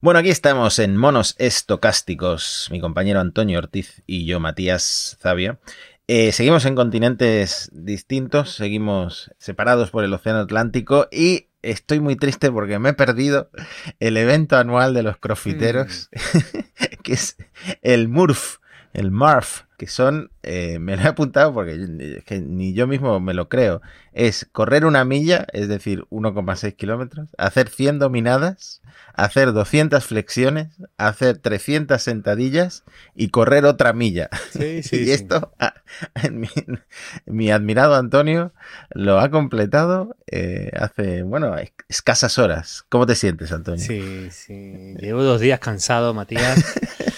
Bueno, aquí estamos en Monos Estocásticos, mi compañero Antonio Ortiz y yo, Matías Zavia. Eh, seguimos en continentes distintos, seguimos separados por el Océano Atlántico y estoy muy triste porque me he perdido el evento anual de los crofiteros, mm. que es el MURF, el MARF, que son, eh, me lo he apuntado porque ni yo mismo me lo creo, es correr una milla, es decir, 1,6 kilómetros, hacer 100 dominadas, hacer 200 flexiones, hacer 300 sentadillas y correr otra milla. Sí, sí, y esto, ah, mi, admirado Antonio lo ha completado eh, hace, bueno, escasas horas. ¿Cómo te sientes, Antonio? Sí, sí. Llevo dos días cansado, Matías.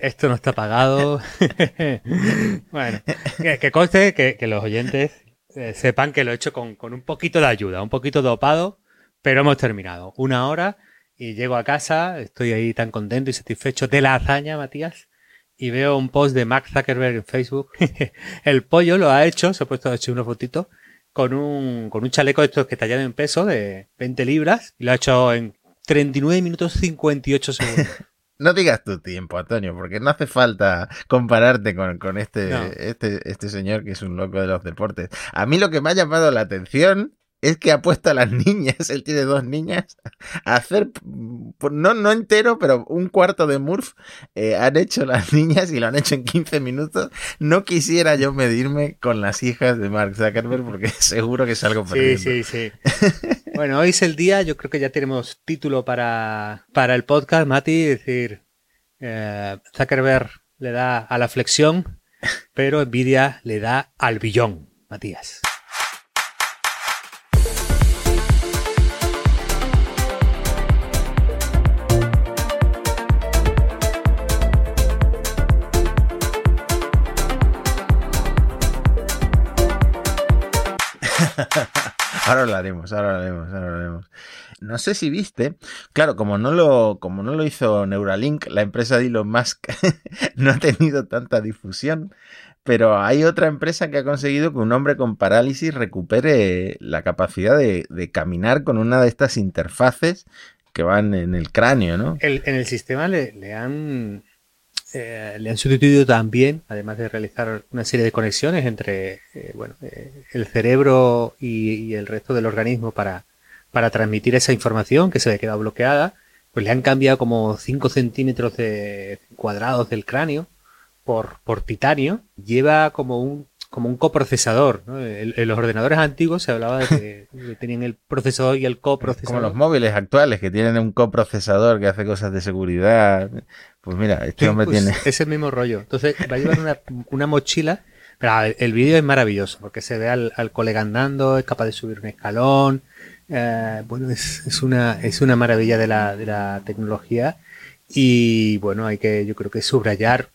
Esto no está pagado. bueno, que, conste que, los oyentes eh, sepan que lo he hecho con, un poquito de ayuda, un poquito dopado, pero hemos terminado. Una hora y llego a casa, estoy ahí tan contento y satisfecho de la hazaña, Matías, y veo un post de Mark Zuckerberg en Facebook. el pollo lo ha hecho, se ha puesto a hecho una fotito, con un, con un chaleco de estos que tallado en peso de 20 libras, y lo ha hecho en 39 minutos 58 segundos. No digas tu tiempo, Antonio, porque no hace falta compararte con, este, este, este señor que es un loco de los deportes. A mí lo que me ha llamado la atención es que ha puesto a las niñas, él tiene dos niñas, a hacer, no, no entero, pero un cuarto de Murph eh, han hecho las niñas y lo han hecho en 15 minutos. No quisiera yo medirme con las hijas de Mark Zuckerberg porque seguro que es algo perdiendo. Sí, sí, sí. bueno, hoy es el día, yo creo que ya tenemos título para, para el podcast, Mati, es decir, eh, Zuckerberg le da a la flexión, pero Nvidia le da al billón, Matías. Ahora lo haremos, ahora lo haremos, ahora lo haremos. No sé si viste, claro, como no lo, como no lo hizo Neuralink, la empresa de Elon Musk no ha tenido tanta difusión, pero hay otra empresa que ha conseguido que un hombre con parálisis recupere la capacidad de, caminar con una de estas interfaces que van en el cráneo, ¿no? en el sistema le han eh, le han sustituido también, además de realizar una serie de conexiones entre eh, bueno, eh, el cerebro y, el resto del organismo para, para transmitir esa información que se había quedado bloqueada, pues le han cambiado como 5 centímetros de cuadrados del cráneo por, por titanio. Lleva como un como un coprocesador. En, los ordenadores antiguos se hablaba de que, tenían el procesador y el coprocesador. Como los móviles actuales que tienen un coprocesador que hace cosas de seguridad. Pues mira, este hombre pues, tiene. Es el mismo rollo. Entonces va a llevar una, mochila. Pero el vídeo es maravilloso porque se ve al, colega andando, es capaz de subir un escalón. Eh, bueno, es, una, es una maravilla de la, de la tecnología. Y bueno, hay que, yo creo que subrayar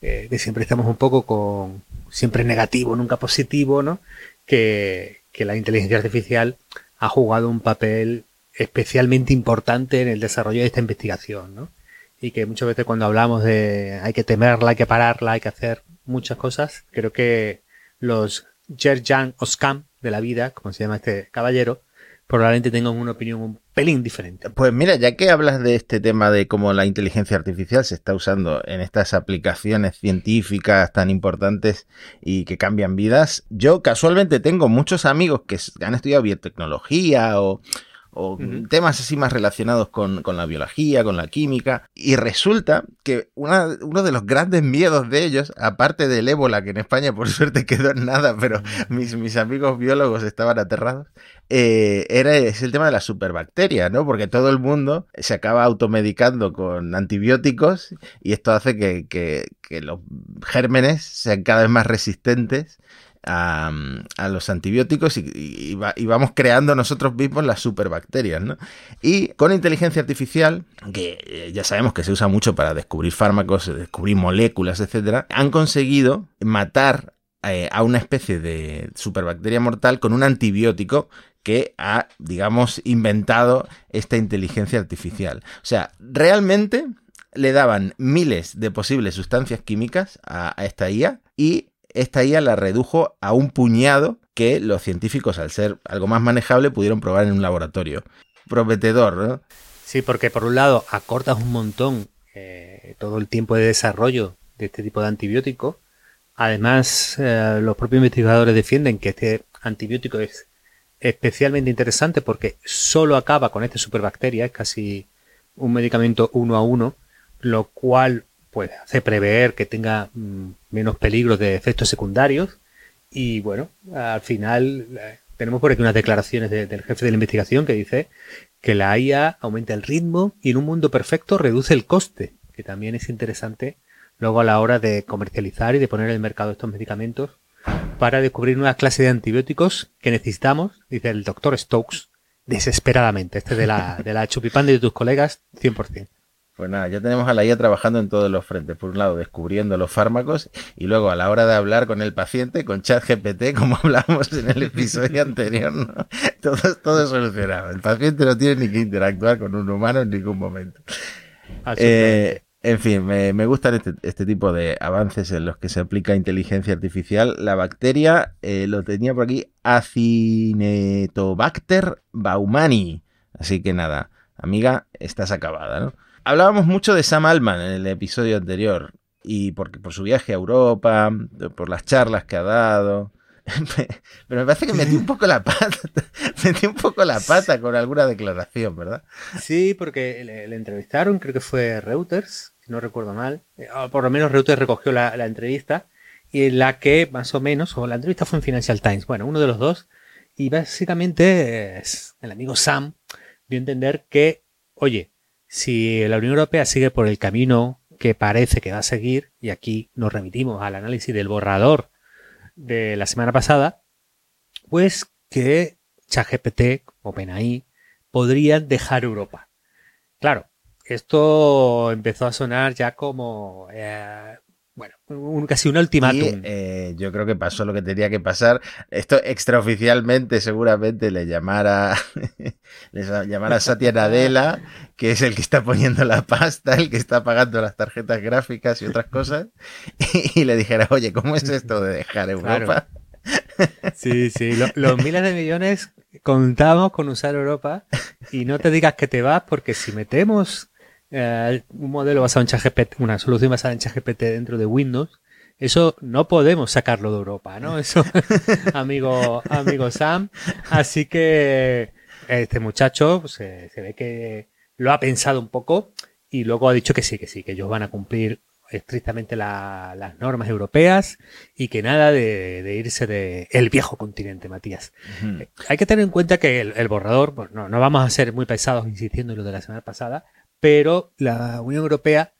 eh, que siempre estamos un poco con, siempre negativo, nunca positivo, ¿no? Que, la inteligencia artificial ha jugado un papel especialmente importante en el desarrollo de esta investigación, ¿no? Y que muchas veces cuando hablamos de hay que temerla, hay que pararla, hay que hacer muchas cosas, creo que los Jerjan Oskam de la vida, como se llama este caballero, probablemente tengan una opinión un pelín diferente. Pues mira, ya que hablas de este tema de cómo la inteligencia artificial se está usando en estas aplicaciones científicas tan importantes y que cambian vidas, yo casualmente tengo muchos amigos que han estudiado biotecnología o o temas así más relacionados con, la biología, con la química. Y resulta que uno de los grandes miedos de ellos, aparte del ébola, que en España por suerte quedó en nada, pero mis, mis amigos biólogos estaban aterrados, eh, era es el tema de la superbacteria, ¿no? Porque todo el mundo se acaba automedicando con antibióticos y esto hace que, que, que los gérmenes sean cada vez más resistentes a, los antibióticos y, vamos creando nosotros mismos las superbacterias, ¿no? Y con inteligencia artificial, que eh, ya sabemos que se usa mucho para descubrir fármacos, descubrir moléculas, etcétera, han conseguido matar eh, a una especie de superbacteria mortal con un antibiótico que ha, digamos, inventado esta inteligencia artificial. O sea, realmente le daban miles de posibles sustancias químicas a, a esta IA y esta IA la redujo a un puñado que los científicos, al ser algo más manejable, pudieron probar en un laboratorio. Prometedor, ¿no? Sí, porque por un lado acortas un montón eh, todo el tiempo de desarrollo de este tipo de antibiótico. Además, eh, los propios investigadores defienden que este antibiótico es especialmente interesante porque solo acaba con esta superbacteria, es casi un medicamento uno a uno, lo cual pues hace prever que tenga mm, menos peligro de efectos secundarios y bueno, al final eh, tenemos por aquí unas declaraciones del jefe de la investigación que dice que la IA aumenta el ritmo y en un mundo perfecto reduce el coste, que también es interesante luego a la hora de comercializar y de poner en el mercado estos medicamentos para descubrir nuevas clases de antibióticos que necesitamos, dice el doctor Stokes, desesperadamente. Este de la, de la de tus colegas, 100%. Pues nada, ya tenemos a la IA trabajando en todos los frentes. Por un lado, descubriendo los fármacos y luego a la hora de hablar con el paciente, con ChatGPT, como hablamos en el episodio anterior, ¿no? todo, todo solucionado. El paciente no tiene ni que interactuar con un humano en ningún momento. Eh, en fin, me, me gustan este, este, tipo de avances en los que se aplica inteligencia artificial. La bacteria, eh, lo tenía por aquí, Acinetobacter baumani. Así que nada, amiga, estás acabada, ¿no? Hablábamos mucho de Sam Altman en el episodio anterior, y porque por su viaje a Europa, por las charlas que ha dado. Pero me parece que metí un poco la pata, metí un poco la pata con alguna declaración, ¿verdad? Sí, porque le, entrevistaron, creo que fue Reuters, si no recuerdo mal. Eh, por lo menos Reuters recogió la, la, entrevista, y en la que más o menos, o la entrevista fue en Financial Times, bueno, uno de los dos, y básicamente es, el amigo Sam dio a entender que, oye, si la Unión Europea sigue por el camino que parece que va a seguir, y aquí nos remitimos al análisis del borrador de la semana pasada, pues que ChatGPT, OpenAI, podrían dejar Europa. Claro, esto empezó a sonar ya como eh, un, casi un ultimátum. Eh, yo creo que pasó lo que tenía que pasar. Esto extraoficialmente seguramente le llamara, le llamara Satya Nadella, que es el que está poniendo la pasta, el que está pagando las tarjetas gráficas y otras cosas, y, le dijera, oye, ¿cómo es esto de dejar Europa? Sí, sí, los miles de millones contamos con usar Europa y no te digas que te vas porque si metemos eh, un modelo basado en ChatGPT, una solución basada en ChatGPT dentro de Windows, eso no podemos sacarlo de Europa, ¿no? Eso, amigo, amigo Sam. Así que este muchacho pues, se, ve que lo ha pensado un poco y luego ha dicho que sí, que sí, que ellos van a cumplir estrictamente las normas europeas y que nada de, irse de el viejo continente, Matías. Eh, hay que tener en cuenta que el, borrador, pues no, no vamos a ser muy pesados insistiendo en lo de la semana pasada, pero la Unión Europea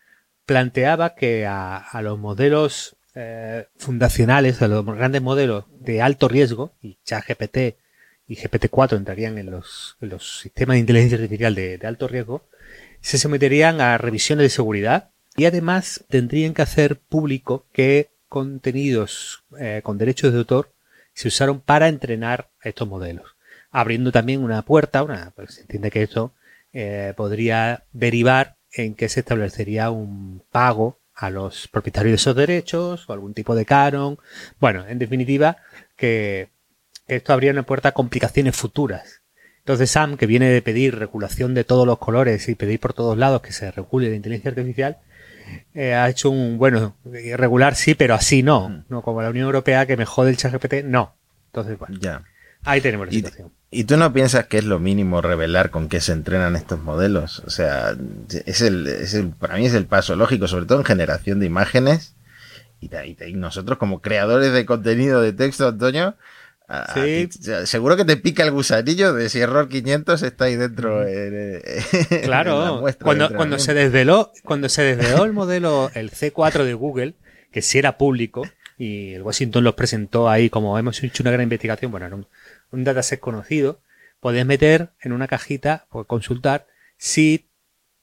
planteaba que a, los modelos eh, fundacionales, a los grandes modelos de alto riesgo, y ChatGPT y GPT-4 entrarían en los, sistemas de inteligencia artificial de, alto riesgo, se someterían a revisiones de seguridad y además tendrían que hacer público qué contenidos eh, con derechos de autor se usaron para entrenar estos modelos, abriendo también una puerta, una, pues se entiende que esto eh, podría derivar en que se establecería un pago a los propietarios de esos derechos o algún tipo de canon. Bueno, en definitiva, que esto habría una puerta a complicaciones futuras. Entonces Sam, que viene de pedir regulación de todos los colores y pedir por todos lados que se regule la inteligencia artificial, eh, ha hecho un, bueno, regular sí, pero así no. No como la Unión Europea que me jode el ChatGPT, no. Entonces, bueno. Ya. Ahí tenemos la situación. ¿Y tú no piensas que es lo mínimo revelar con qué se entrenan estos modelos? O sea, es el, es el, para mí es el paso lógico, sobre todo en generación de imágenes. Y, nosotros como creadores de contenido de texto, Antonio, seguro que te pica el gusanillo de si error 500 está ahí dentro. claro, cuando, cuando se desveló, cuando se desveló el modelo, el C4 de Google, que sí era público, y el Washington los presentó ahí como hemos hecho una gran investigación, bueno, era un, un dataset conocido, podés meter en una cajita o consultar si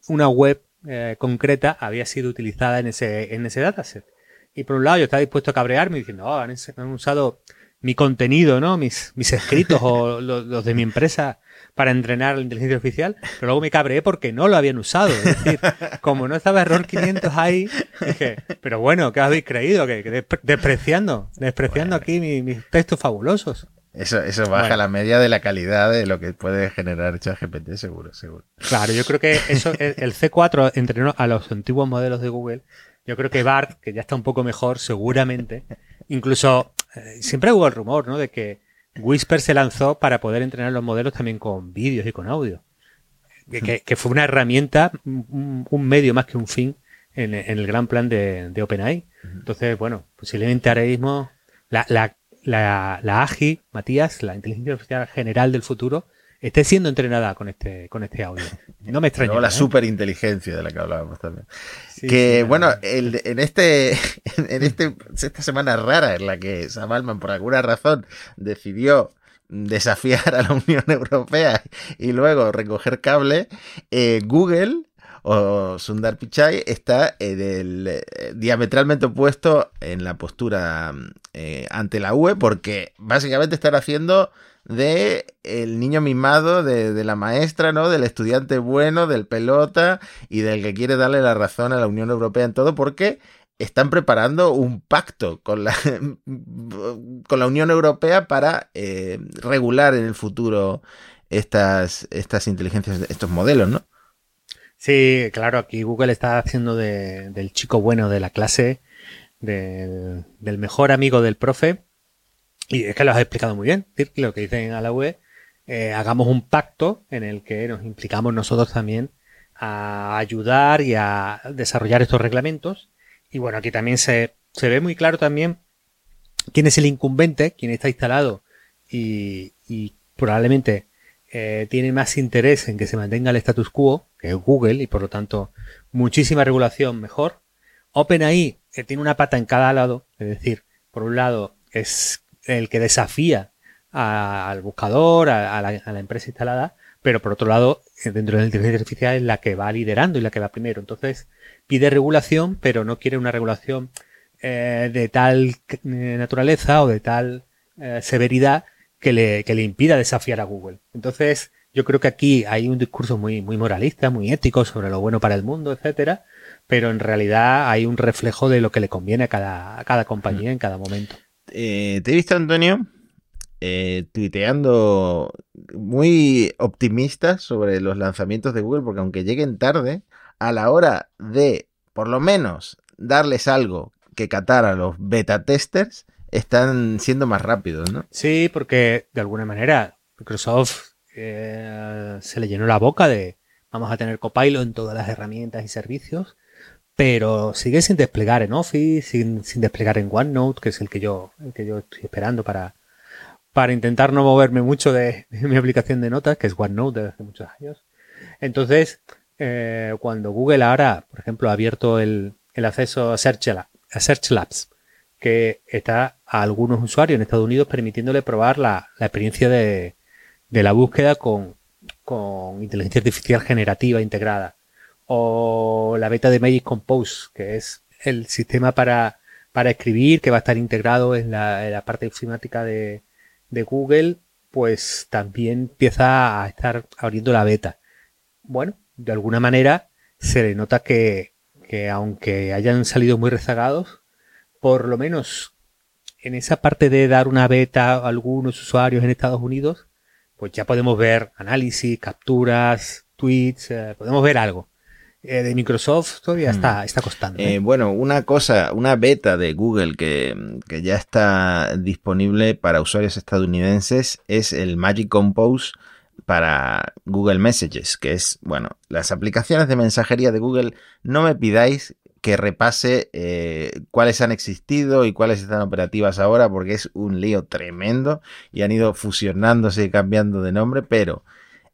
una web eh, concreta había sido utilizada en ese, en ese dataset. Y por un lado yo estaba dispuesto a cabrearme diciendo, oh, han, usado mi contenido, ¿no? Mis, mis escritos o los, de mi empresa para entrenar la inteligencia artificial, pero luego me cabreé porque no lo habían usado. Es decir, como no estaba error 500 ahí, dije, pero bueno, ¿qué habéis creído? que despreciando, despreciando aquí mis textos fabulosos. Eso, eso baja la media de la calidad de lo que puede generar ChatGPT, seguro, seguro. Claro, yo creo que eso, el, C4 entrenó a los antiguos modelos de Google. Yo creo que BART, que ya está un poco mejor, seguramente. Incluso, eh, siempre hubo el rumor, ¿no? De que Whisper se lanzó para poder entrenar los modelos también con vídeos y con audio. Que, fue una herramienta, un, medio más que un fin en, el gran plan de, de OpenAI. Entonces, bueno, posiblemente ahora mismo la, la la, la AGI, Matías, la inteligencia artificial general del futuro, esté siendo entrenada con este, con este audio. No me extraña. la ¿eh? superinteligencia de la que hablábamos también. que bueno, en este, en este, esta semana rara en la que Sam Altman por alguna razón decidió desafiar a la Unión Europea y luego recoger cable, eh, Google o Sundar Pichai está en el, eh, diametralmente opuesto en la postura eh, ante la UE porque básicamente están haciendo de el niño mimado de, la maestra, ¿no? Del estudiante bueno, del pelota y del que quiere darle la razón a la Unión Europea en todo porque están preparando un pacto con la, con la Unión Europea para eh, regular en el futuro estas, estas inteligencias, estos modelos, ¿no? Sí, claro, aquí Google está haciendo de, del chico bueno de la clase, del, mejor amigo del profe. Y es que lo has explicado muy bien, lo que dicen a la web. Eh, hagamos un pacto en el que nos implicamos nosotros también a ayudar y a desarrollar estos reglamentos. Y bueno, aquí también se, se ve muy claro también quién es el incumbente, quién está instalado y probablemente eh, tiene más interés en que se mantenga el status quo, que Google, y por lo tanto muchísima regulación mejor. OpenAI eh, tiene una pata en cada lado, es decir, por un lado es el que desafía al buscador, a, la, empresa instalada, pero por otro lado, eh, dentro de la inteligencia artificial es la que va liderando y la que va primero. Entonces, pide regulación, pero no quiere una regulación de tal naturaleza o de tal severidad que le, que le impida desafiar a Google. Entonces, yo creo que aquí hay un discurso muy, muy moralista, muy ético sobre lo bueno para el mundo, etcétera, pero en realidad hay un reflejo de lo que le conviene a cada, a cada compañía en cada momento. Eh, te he visto, Antonio, eh, tuiteando muy optimista sobre los lanzamientos de Google, porque aunque lleguen tarde, a la hora de, por lo menos, darles algo que catar a los beta testers, están siendo más rápidos, ¿no? Sí, porque de alguna manera Microsoft eh, se le llenó la boca de vamos a tener Copilot en todas las herramientas y servicios, pero sigue sin desplegar en Office, sin, sin desplegar en OneNote, que es el que yo, el que yo estoy esperando para, para intentar no moverme mucho de, mi aplicación de notas, que es OneNote desde hace muchos años. Entonces, eh, cuando Google ahora, por ejemplo, ha abierto el, el acceso a Search, a Search Labs, que está a algunos usuarios en Estados Unidos permitiéndole probar la, experiencia de, la búsqueda con, inteligencia artificial generativa integrada. O la beta de Magic Compose, que es el sistema para, para escribir que va a estar integrado en la, parte informática de, de Google, pues también empieza a estar abriendo la beta. Bueno, de alguna manera se le nota que, que aunque hayan salido muy rezagados, por lo menos en esa parte de dar una beta a algunos usuarios en Estados Unidos, pues ya podemos ver análisis, capturas, tweets, eh, podemos ver algo. Eh, de Microsoft todavía hmm. está, está costando. ¿eh? bueno, una cosa, una beta de Google que, que, ya está disponible para usuarios estadounidenses es el Magic Compose para Google Messages, que es, bueno, las aplicaciones de mensajería de Google, no me pidáis que repase eh, cuáles han existido y cuáles están operativas ahora, porque es un lío tremendo y han ido fusionándose y cambiando de nombre, pero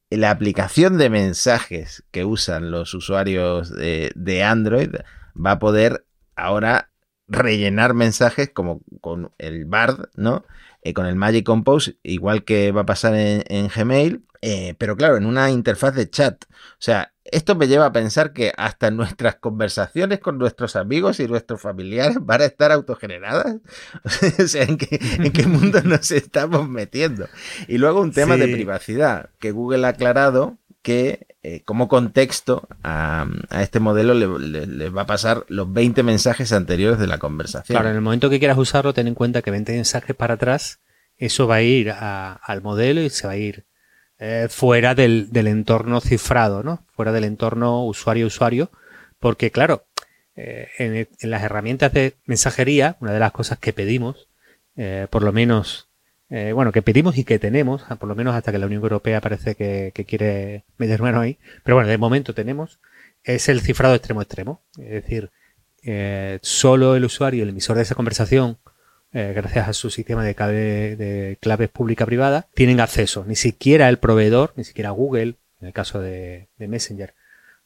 la aplicación de mensajes que usan los usuarios de, Android va a poder ahora rellenar mensajes como con el Bard, ¿no? Eh, con el Magic Compose, igual que va a pasar en, Gmail, eh, pero claro, en una interfaz de chat. O sea, esto me lleva a pensar que hasta nuestras conversaciones con nuestros amigos y nuestros familiares van a estar autogeneradas. o sea, ¿en qué, mundo nos estamos metiendo? Y luego un tema de privacidad, que Google ha aclarado que eh, como contexto a, este modelo le, va a pasar los 20 mensajes anteriores de la conversación. Claro, en el momento que quieras usarlo, ten en cuenta que 20 mensajes para atrás eso va a ir al modelo y se va a ir eh, fuera del, entorno cifrado, ¿no? Fuera del entorno usuario-usuario, porque claro, eh, en, las herramientas de mensajería, una de las cosas que pedimos, por lo menos, bueno, que pedimos y que tenemos, ah, por lo menos hasta que la Unión Europea parece que, quiere meter mano ahí, pero bueno, de momento tenemos, es el cifrado extremo-extremo, es decir, solo el usuario, el emisor de esa conversación, eh, gracias a su sistema de, de claves pública-privada, tienen acceso. Ni siquiera el proveedor, ni siquiera Google, en el caso de, Messenger,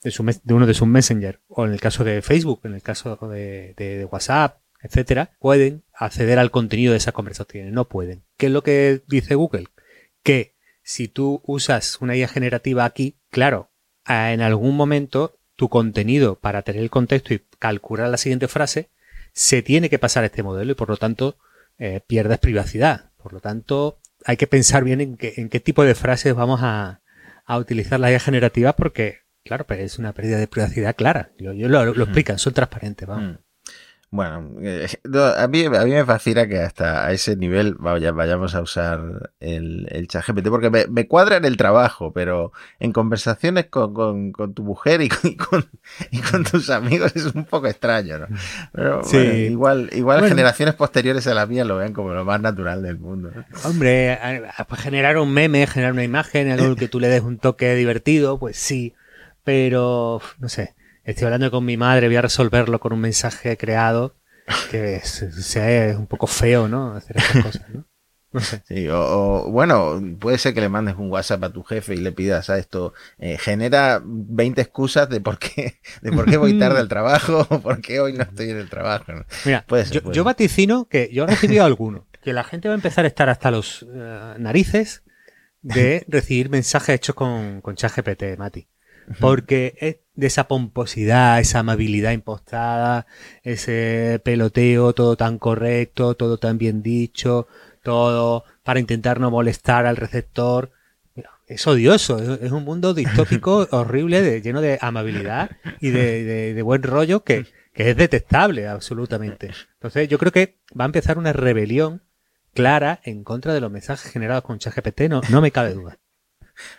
de, de, uno de sus Messenger, o en el caso de Facebook, en el caso de, WhatsApp, etcétera, pueden acceder al contenido de esas conversaciones. No pueden. ¿Qué es lo que dice Google? Que si tú usas una IA generativa aquí, claro, en algún momento tu contenido para tener el contexto y calcular la siguiente frase se tiene que pasar a este modelo y por lo tanto eh, pierdes privacidad. Por lo tanto, hay que pensar bien en, qué, en qué tipo de frases vamos a, utilizar la IA generativa porque, claro, pero es una pérdida de privacidad clara. Yo, lo, lo, explican, son transparentes. Vamos. Mm. Bueno, eh, a, mí, a mí me fascina que hasta a ese nivel vaya, vayamos a usar el, el chat GPT, porque me, cuadra en el trabajo, pero en conversaciones con, con, tu mujer y con, y con, tus amigos es un poco extraño, ¿no? Pero igual, igual generaciones posteriores a la mía lo ven como lo más natural del mundo. Hombre, generar un meme, generar una imagen, algo que tú le des un toque divertido, pues sí, pero no sé estoy hablando con mi madre, voy a resolverlo con un mensaje creado, que sea un poco feo, ¿no? Hacer esas cosas, ¿no? No sé. Sí, o, bueno, puede ser que le mandes un WhatsApp a tu jefe y le pidas a esto, eh, genera 20 excusas de por qué, de por qué voy tarde al trabajo o por qué hoy no estoy en el trabajo. Mira, yo, vaticino que yo he recibido alguno, que la gente va a empezar a estar hasta los eh, narices de recibir mensajes hechos con, con ChatGPT, Mati. Porque es de esa pomposidad, esa amabilidad impostada, ese peloteo, todo tan correcto, todo tan bien dicho, todo para intentar no molestar al receptor. Es odioso, es un mundo distópico horrible, de, lleno de amabilidad y de, buen rollo que, es detestable absolutamente. Entonces yo creo que va a empezar una rebelión clara en contra de los mensajes generados con ChatGPT, no, no me cabe duda.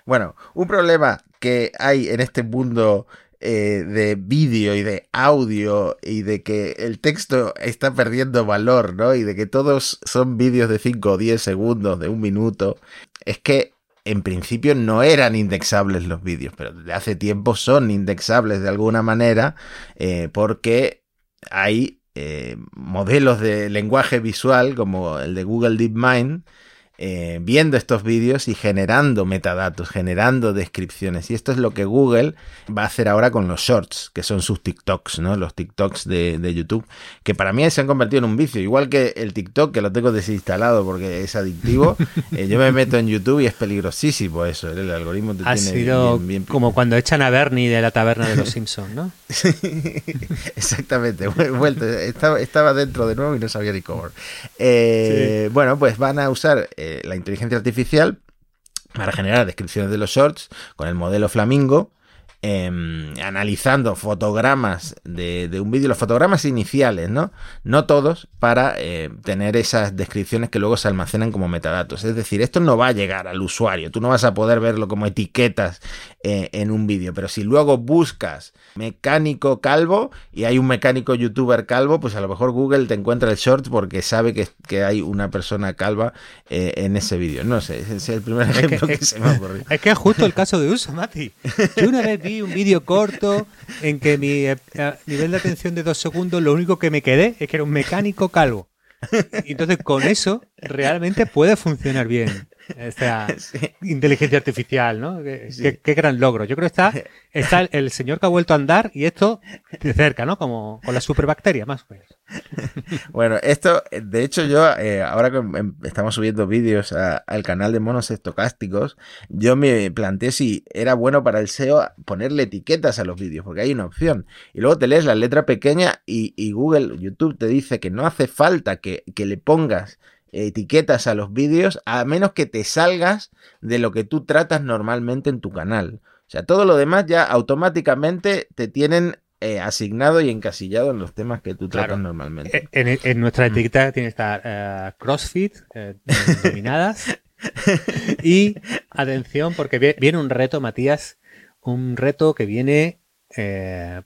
Bueno, un problema que hay en este mundo eh, de vídeo y de audio y de que el texto está perdiendo valor, ¿no? Y de que todos son vídeos de 5 o 10 segundos, de un minuto, es que en principio no eran indexables los vídeos, pero desde hace tiempo son indexables de alguna manera eh, porque hay eh, modelos de lenguaje visual como el de Google DeepMind eh, viendo estos vídeos y generando metadatos, generando descripciones. Y esto es lo que Google va a hacer ahora con los shorts, que son sus TikToks, ¿no? Los TikToks de, YouTube, que para mí se han convertido en un vicio, igual que el TikTok, que lo tengo desinstalado porque es adictivo. Eh, yo me meto en YouTube y es peligrosísimo eso, el algoritmo te ha tiene sido bien, como cuando echan a Bernie de la taberna de los Simpsons, ¿no? exactamente, vuelto, estaba, dentro de nuevo y no sabía ni cómo. Eh, bueno, pues van a usar la inteligencia artificial para generar descripciones de los shorts con el modelo Flamingo Em, analizando fotogramas de, un vídeo, los fotogramas iniciales, ¿no? No todos, para eh, tener esas descripciones que luego se almacenan como metadatos. Es decir, esto no va a llegar al usuario, tú no vas a poder verlo como etiquetas eh, en un vídeo, pero si luego buscas mecánico calvo y hay un mecánico youtuber calvo, pues a lo mejor Google te encuentra el short porque sabe que, que hay una persona calva eh, en ese vídeo. No sé, ese es el primer ejemplo que, se me ha ocurrido. Es que es justo el caso de uso, Mati. Yo una vez un vídeo corto en que mi eh, nivel de atención de dos segundos, lo único que me quedé es que era un mecánico calvo. Entonces con eso realmente puede funcionar bien. Esta inteligencia artificial, ¿no? Qué, gran logro. Yo creo que está, está el, señor que ha vuelto a andar y esto de cerca, ¿no? Como con la superbacteria, más o menos. Bueno, esto, de hecho, yo, eh, ahora que em, estamos subiendo vídeos al canal de monos estocásticos, yo me planteé si era bueno para el SEO ponerle etiquetas a los vídeos, porque hay una opción. Y luego te lees la letra pequeña y, Google, YouTube te dice que no hace falta que, que le pongas etiquetas a los vídeos a menos que te salgas de lo que tú tratas normalmente en tu canal. O sea, todo lo demás ya automáticamente te tienen eh, asignado y encasillado en los temas que tú tratas normalmente. Eh, en, nuestra mm. etiqueta tiene que estar CrossFit, dominadas. y atención, porque viene un reto, Matías, un reto que viene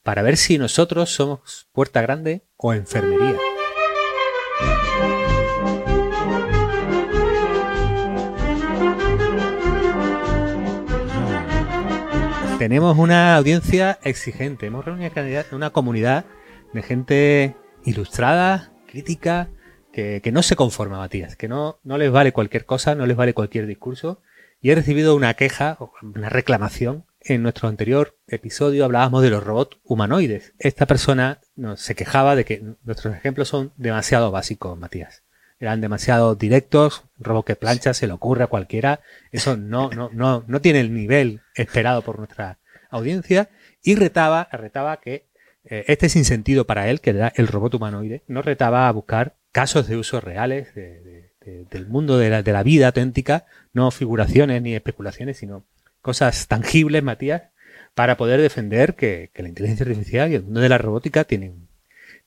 para ver si nosotros somos puerta grande o enfermería. Tenemos una audiencia exigente. Hemos reunido una comunidad de gente ilustrada, crítica, que, no se conforma, Matías, que no, no les vale cualquier cosa, no les vale cualquier discurso. Y he recibido una queja, una reclamación. En nuestro anterior episodio hablábamos de los robots humanoides. Esta persona se quejaba de que nuestros ejemplos son demasiado básicos, Matías eran demasiado directos, un robot que plancha, se le ocurre a cualquiera, eso no, no, no, no tiene el nivel esperado por nuestra audiencia, y retaba, retaba que eh, este sentido para él, que era el robot humanoide, nos retaba a buscar casos de usos reales del mundo de la, de la vida auténtica, no figuraciones ni especulaciones, sino cosas tangibles, Matías, para poder defender que, que la inteligencia artificial y el mundo de la robótica tienen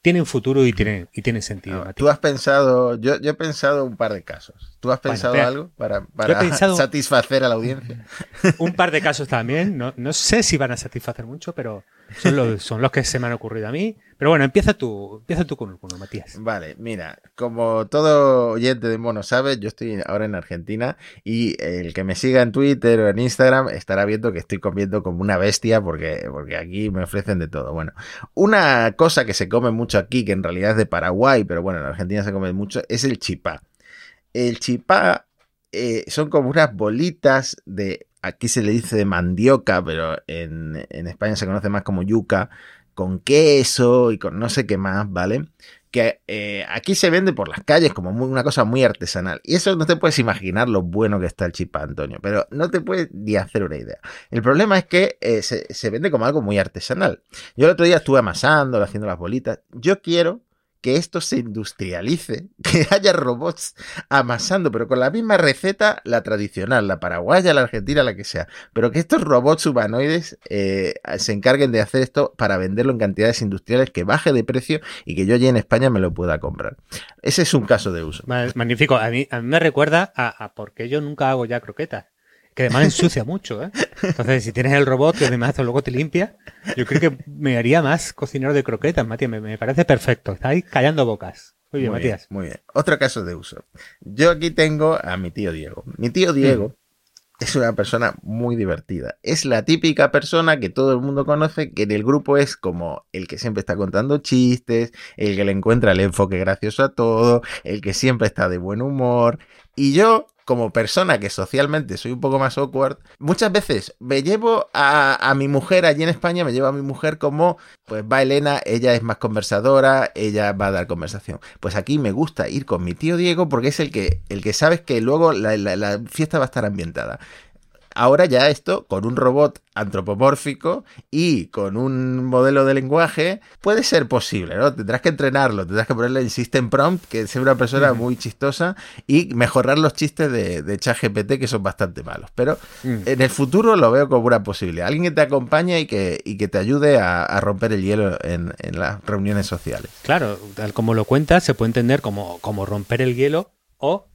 tienen futuro y tienen, y tienen sentido. Tú has pensado, yo, he pensado un par de casos. ¿Tú has pensado algo para, satisfacer a la audiencia? Un par de casos también. No, no sé si van a satisfacer mucho, pero son los, son los que se me han ocurrido a mí. Pero bueno, empieza tú, empieza tú con uno, Matías. Vale, mira, como todo oyente de Mono sabe, yo estoy ahora en Argentina y el que me siga en Twitter o en Instagram estará viendo que estoy comiendo como una bestia porque, porque aquí me ofrecen de todo. Bueno, una cosa que se come mucho aquí, que en realidad es de Paraguay, pero bueno, en Argentina se come mucho, es el chipá. El chipá eh, son como unas bolitas de aquí se le dice mandioca, pero en, en, España se conoce más como yuca, con queso y con no sé qué más, ¿vale? Que eh, aquí se vende por las calles como una cosa muy artesanal. Y eso no te puedes imaginar lo bueno que está el chipá, Antonio, pero no te puedes ni hacer una idea. El problema es que eh, se, se vende como algo muy artesanal. Yo el otro día estuve amasando, haciendo las bolitas. Yo quiero que esto se industrialice, que haya robots amasando, pero con la misma receta, la tradicional, la paraguaya, la argentina, la que sea, pero que estos robots humanoides eh, se encarguen de hacer esto para venderlo en cantidades industriales, que baje de precio y que yo allí en España me lo pueda comprar. Ese es un caso de uso. Magnífico. A mí, a me recuerda a, a por qué yo nunca hago ya croquetas que además ensucia mucho, ¿eh? Entonces, si tienes el robot que además luego te limpia, yo creo que me haría más cocinero de croquetas, Matías. Me, parece perfecto. Estáis callando bocas. Muy bien, Matías. muy bien. Otro caso de uso. Yo aquí tengo a mi tío Diego. Mi tío Diego mm. es una persona muy divertida. Es la típica persona que todo el mundo conoce, que en el grupo es como el que siempre está contando chistes, el que le encuentra el enfoque gracioso a todo, el que siempre está de buen humor. Y yo como persona que socialmente soy un poco más awkward, muchas veces me llevo a, mi mujer allí en España, me llevo a mi mujer como, pues va Elena, ella es más conversadora, ella va a dar conversación. Pues aquí me gusta ir con mi tío Diego porque es el que, el que sabes que luego la fiesta va a estar ambientada. Ahora ya esto, con un robot antropomórfico y con un modelo de lenguaje, puede ser posible, ¿no? Tendrás que entrenarlo, tendrás que ponerle el System Prompt, que es una persona muy chistosa, y mejorar los chistes de, de ChatGPT, que son bastante malos. Pero en el futuro lo veo como una posibilidad. Alguien que te acompañe y que, y que te ayude a, romper el hielo en, las reuniones sociales. Claro, tal como lo cuentas, se puede entender como, como romper el hielo o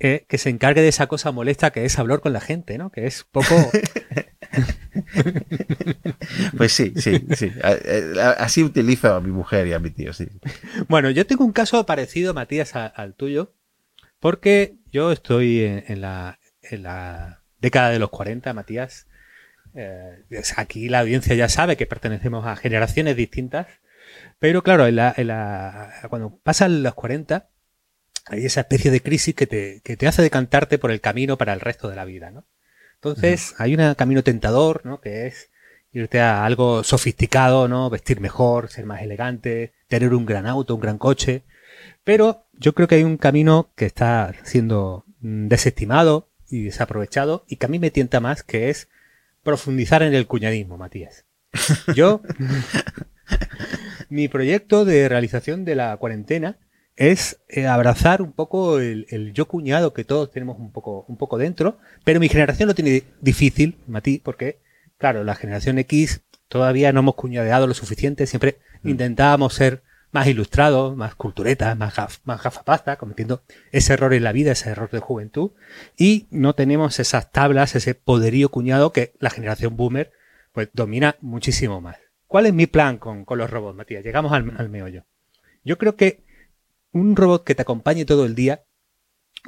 eh, que se encargue de esa cosa molesta que es hablar con la gente, ¿no? Que es poco... pues sí, sí, sí. Así utilizo a mi mujer y a mi tío, sí. Bueno, yo tengo un caso parecido, Matías, al tuyo, porque yo estoy en, la, década de los 40, Matías. Eh, aquí la audiencia ya sabe que pertenecemos a generaciones distintas, pero claro, cuando pasan los 40, hay esa especie de crisis que te, que te hace decantarte por el camino para el resto de la vida, ¿no? Entonces, hay un camino tentador, ¿no? Que es irte a algo sofisticado, ¿no? Vestir mejor, ser más elegante, tener un gran auto, un gran coche. Pero yo creo que hay un camino que está siendo mm, desestimado y desaprovechado y que a mí me tienta más, que es profundizar en el cuñadismo, Matías. Yo, mi proyecto de realización de la cuarentena es eh, abrazar un poco el, yo cuñado que todos tenemos un poco, un poco dentro, pero mi generación lo tiene difícil, Mati, porque, claro, la generación X todavía no hemos cuñadeado lo suficiente, siempre mm. intentábamos ser más ilustrados, más culturetas, más, más gafapasta, cometiendo ese error en la vida, ese error de juventud, y no tenemos esas tablas, ese poderío cuñado que la generación boomer pues domina muchísimo más. ¿Cuál es mi plan con, los robots, Matías? Llegamos al, al meollo. Yo creo que un robot que te acompañe todo el día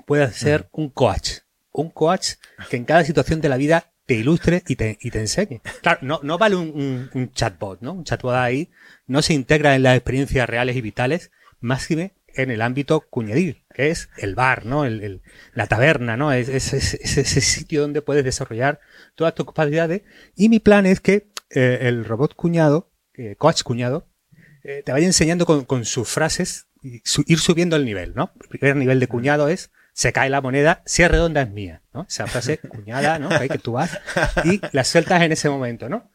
puede ser un coach. Un coach que en cada situación de la vida te ilustre y te, y te enseñe. Claro, no, no vale un, chatbot, ¿no? Un chatbot ahí no se integra en las experiencias reales y vitales, más que en el ámbito cuñadil, que es el bar, ¿no? El, la taberna, ¿no? Es, ese sitio donde puedes desarrollar todas tus capacidades. Y mi plan es que eh, el robot cuñado, eh, coach cuñado, eh, te vaya enseñando con, con sus frases ir subiendo el nivel, ¿no? El primer nivel de cuñado es se cae la moneda, si es redonda es mía, ¿no? Esa frase cuñada, ¿no? Que, que tú vas y la sueltas en ese momento, ¿no?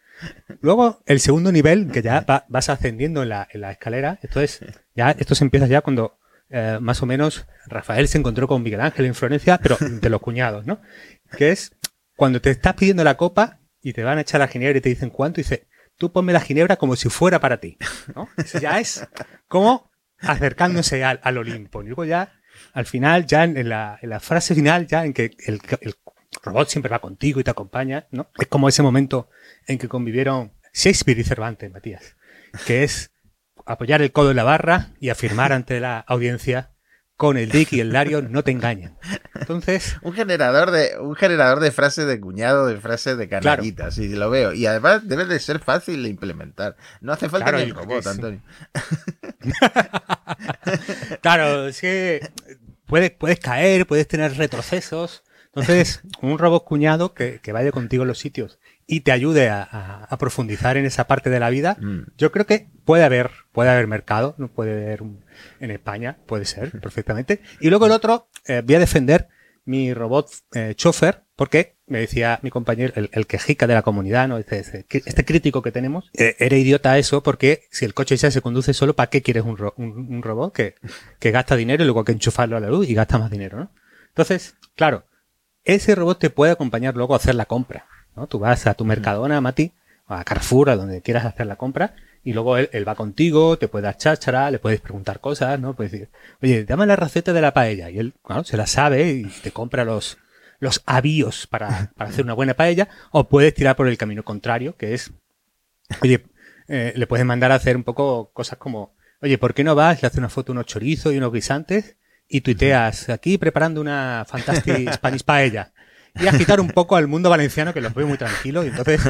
Luego, el segundo nivel, que ya vas ascendiendo en la, en la, escalera, esto es, ya, esto se empieza ya cuando eh, más o menos Rafael se encontró con Miguel Ángel en Florencia, pero de los cuñados, ¿no? Que es cuando te estás pidiendo la copa y te van a echar la ginebra y te dicen cuánto, y dice, tú ponme la ginebra como si fuera para ti, ¿no? Eso ya es como acercándose al, al Olimpo. Y luego ya al final, ya en la, en la frase final, ya en que el, el, robot siempre va contigo y te acompaña, ¿no? Es como ese momento en que convivieron Shakespeare y Cervantes, Matías, que es apoyar el codo en la barra y afirmar ante la audiencia con el Dick y el Dario no te engañan. Entonces. un generador de, un generador de frases de cuñado, de frases de canalitas, si lo veo. Y además debe de ser fácil de implementar. No hace falta ni el robot, Antonio. claro, es que puedes, puedes caer, puedes tener retrocesos. Entonces, un robot cuñado que, que vaya contigo en los sitios y te ayude a, profundizar en esa parte de la vida, mm. yo creo que puede haber, puede haber mercado, no puede haber en España, puede ser perfectamente. Y luego el otro, eh, voy a defender mi robot eh, chofer, porque me decía mi compañero, el, el quejica de la comunidad, ¿no? Este, este, este crítico que tenemos, eh, era idiota eso, porque si el coche ya se conduce solo, ¿para qué quieres un, un, robot que, que gasta dinero y luego hay que enchufarlo a la luz y gasta más dinero, ¿no? Entonces, claro, ese robot te puede acompañar luego a hacer la compra. ¿No? Tú vas a tu Mercadona, Mati, a Carrefour, a donde quieras hacer la compra, y luego él, va contigo, te puede dar cháchara, le puedes preguntar cosas, ¿no? Puedes decir, oye, dame la receta de la paella. Y él, claro, se la sabe y te compra los, los avíos para, para hacer una buena paella, o puedes tirar por el camino contrario, que es, oye, eh, le puedes mandar a hacer un poco cosas como, oye, ¿por qué no vas? Le haces una foto unos chorizos y unos guisantes y tuiteas aquí preparando una fantástica Spanish paella y agitar un poco al mundo valenciano que los veo muy tranquilo y entonces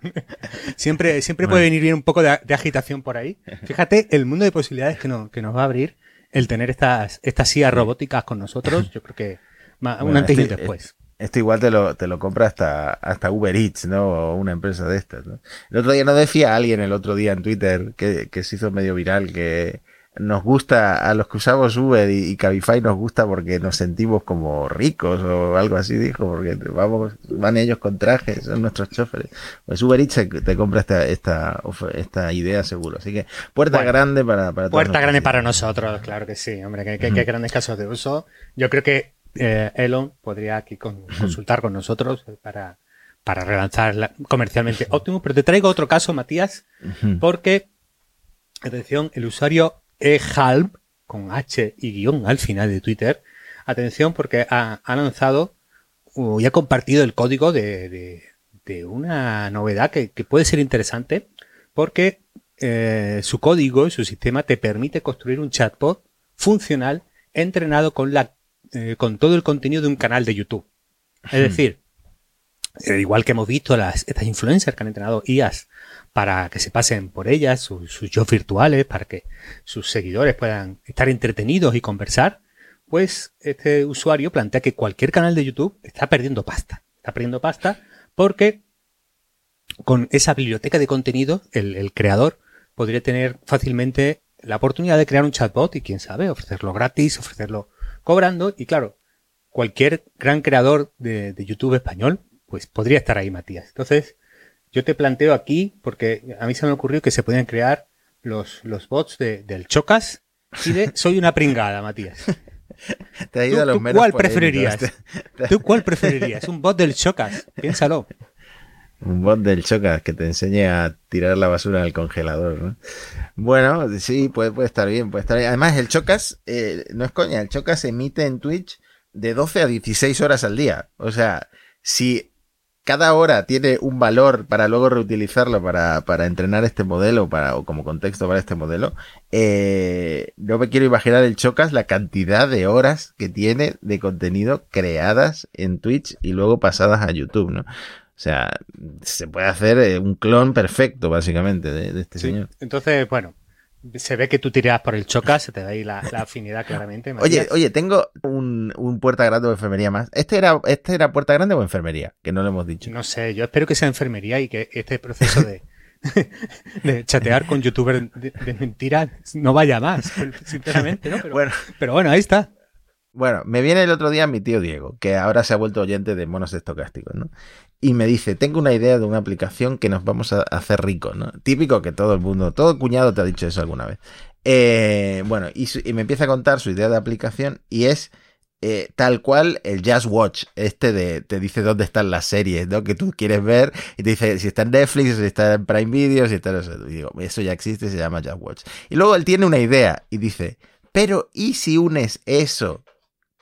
siempre, siempre puede venir bien un poco de, agitación por ahí. Fíjate el mundo de posibilidades que, que nos va a abrir el tener estas, estas sillas robóticas con nosotros. Yo creo que un antes y un después. Esto igual te lo, te lo compra hasta, hasta Uber Eats, ¿no? O una empresa de estas, ¿no? El otro día no decía alguien el otro día en Twitter que, que se hizo medio viral que, nos gusta, a los que usamos Uber y, Cabify nos gusta porque nos sentimos como ricos o algo así, dijo, porque vamos, van ellos con trajes, son nuestros choferes. Pues Uber Eats te compra esta, esta, esta idea seguro. Así que puerta grande para, para Puerta grande para nosotros, claro que sí, hombre, que, grandes casos de uso. Yo creo que eh, Elon podría aquí consultar con nosotros para, para relanzar comercialmente Optimus, pero te traigo otro caso, Matías, porque, atención, el usuario eHalp, con H y guion al final de Twitter, atención porque ha, lanzado y ha compartido el código de, una novedad que, puede ser interesante porque eh, su código y su sistema te permite construir un chatbot funcional entrenado con, la, eh, con todo el contenido de un canal de YouTube. Es hmm. decir, eh, igual que hemos visto las, estas influencers que han entrenado IAS para que se pasen por ellas, sus, sus virtuales, para que sus seguidores puedan estar entretenidos y conversar, pues este usuario plantea que cualquier canal de YouTube está perdiendo pasta. Está perdiendo pasta porque con esa biblioteca de contenido, el, el creador podría tener fácilmente la oportunidad de crear un chatbot y quién sabe, ofrecerlo gratis, ofrecerlo cobrando. Y claro, cualquier gran creador de, de YouTube español, pues podría estar ahí, Matías. Entonces, yo te planteo aquí, porque a mí se me ocurrió que se podían crear los, los bots de, del Chocas y de Soy una pringada, Matías. Te ha ido a los ¿Tú cuál preferirías? ¿Tú cuál preferirías? Un bot del Chocas, piénsalo. Un bot del Chocas que te enseñe a tirar la basura el congelador, ¿no? Bueno, sí, puede, puede estar bien, puede estar bien. Además, el Chocas, eh, no es coña, el Chocas emite en Twitch de 12 a 16 horas al día. O sea, si cada hora tiene un valor para luego reutilizarlo para, para entrenar este modelo para, o como contexto para este modelo, eh, no me quiero imaginar el Chocas la cantidad de horas que tiene de contenido creadas en Twitch y luego pasadas a YouTube, ¿no? O sea, se puede hacer eh, un clon perfecto, básicamente, de, de este Sí. señor. Entonces, bueno, se ve que tú tiras por el chocas, se te da ahí la, la afinidad claramente. Oye, oye, tengo un, un puerta grande o enfermería más. ¿Este era, ¿Este era puerta grande o enfermería? Que no lo hemos dicho. No sé, yo espero que sea enfermería y que este proceso de, de chatear con youtubers de, de mentira no vaya más, sinceramente, ¿no? Pero Bueno, pero bueno, ahí está. Bueno, me viene el otro día mi tío Diego, que ahora se ha vuelto oyente de monos estocásticos, ¿no? Y me dice, tengo una idea de una aplicación que nos vamos a hacer ricos, ¿no? Típico que todo el mundo, todo cuñado te ha dicho eso alguna vez. Eh, bueno, y, me empieza a contar su idea de aplicación y es eh, tal cual el Just Watch, este de, te dice dónde están las series, ¿no? Que tú quieres ver y te dice si está en Netflix, si está en Prime Video, si está en... eso. Y digo, eso ya existe, se llama Just Watch. Y luego él tiene una idea y dice, pero ¿y si unes eso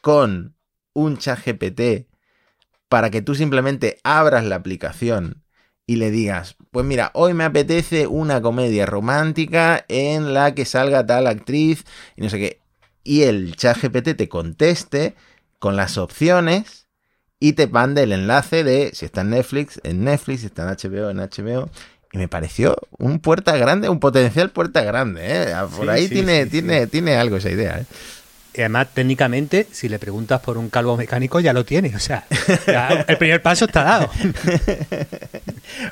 con un chat GPT para que tú simplemente abras la aplicación y le digas, pues mira, hoy me apetece una comedia romántica en la que salga tal actriz y no sé qué. Y el chat GPT te conteste con las opciones y te mande el enlace de si está en Netflix, en Netflix, si está en HBO, en HBO. Y me pareció un puerta grande, un potencial puerta grande. ¿eh? Por Sí, ahí sí, tiene, sí, tiene, tiene algo esa idea. ¿eh? Y además, técnicamente, si le preguntas por un calvo mecánico, ya lo tiene. O sea, ya el primer paso está dado.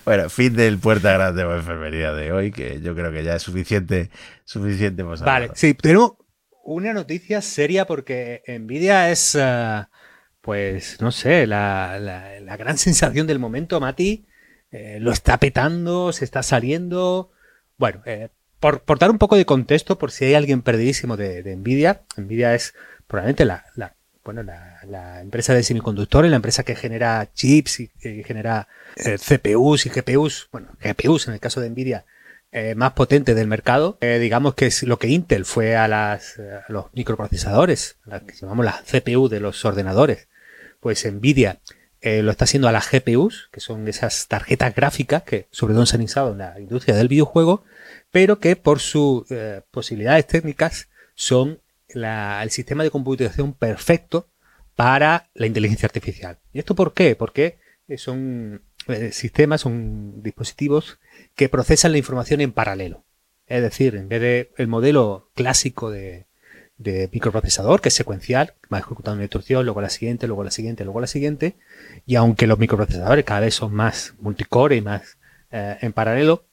Bueno, fin del puerta grande o enfermería de hoy, que yo creo que ya es suficiente, suficiente Vale, sí, tenemos una noticia seria porque Nvidia es, eh, pues, no sé, la, la- la gran sensación del momento, Mati. Eh, lo está petando, se está saliendo. Bueno, eh, por, dar un poco de contexto, por si hay alguien perdidísimo de, Nvidia, Nvidia es probablemente la, la- bueno, la, empresa de semiconductores, la empresa que genera chips y que genera eh, CPUs y GPUs, bueno, GPUs en el caso de Nvidia, eh, más potente del mercado. Eh, digamos que es lo que Intel fue a, las, los microprocesadores, las que llamamos las CPU de los ordenadores. Pues Nvidia lo está haciendo a las GPUs, que son esas tarjetas gráficas que sobre todo se han usado en la industria del videojuego, pero que por sus eh, posibilidades técnicas son el sistema de computación perfecto para la inteligencia artificial. ¿Y esto por qué? Porque eh, son eh, sistemas, son dispositivos que procesan la información en paralelo. Es decir, en vez de el modelo clásico de, de microprocesador, que es secuencial, va ejecutando una instrucción, luego la siguiente, luego la siguiente, luego la siguiente, y aunque los microprocesadores cada vez son más multicore y más en paralelo,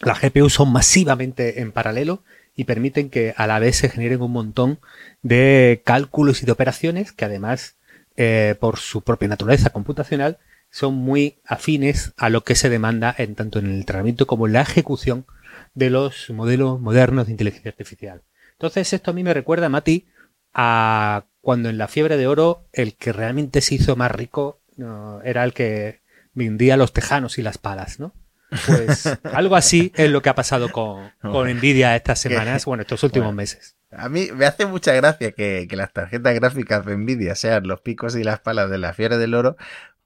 las GPU son masivamente en paralelo y permiten que a la vez se generen un montón de cálculos y de operaciones que además, eh, por su propia naturaleza computacional, son muy afines a lo que se demanda en tanto en el entrenamiento como en la ejecución de los modelos modernos de inteligencia artificial. Entonces esto a mí me recuerda, Mati, a cuando en la fiebre de oro el que realmente se hizo más rico era el que vendía los tejanos y las palas, ¿no? Pues algo así es lo que ha pasado con, con Nvidia estas semanas, bueno, estos últimos Bueno. meses. A mí me hace mucha gracia que, que las tarjetas gráficas de Nvidia sean los picos y las palas de la fiera del oro,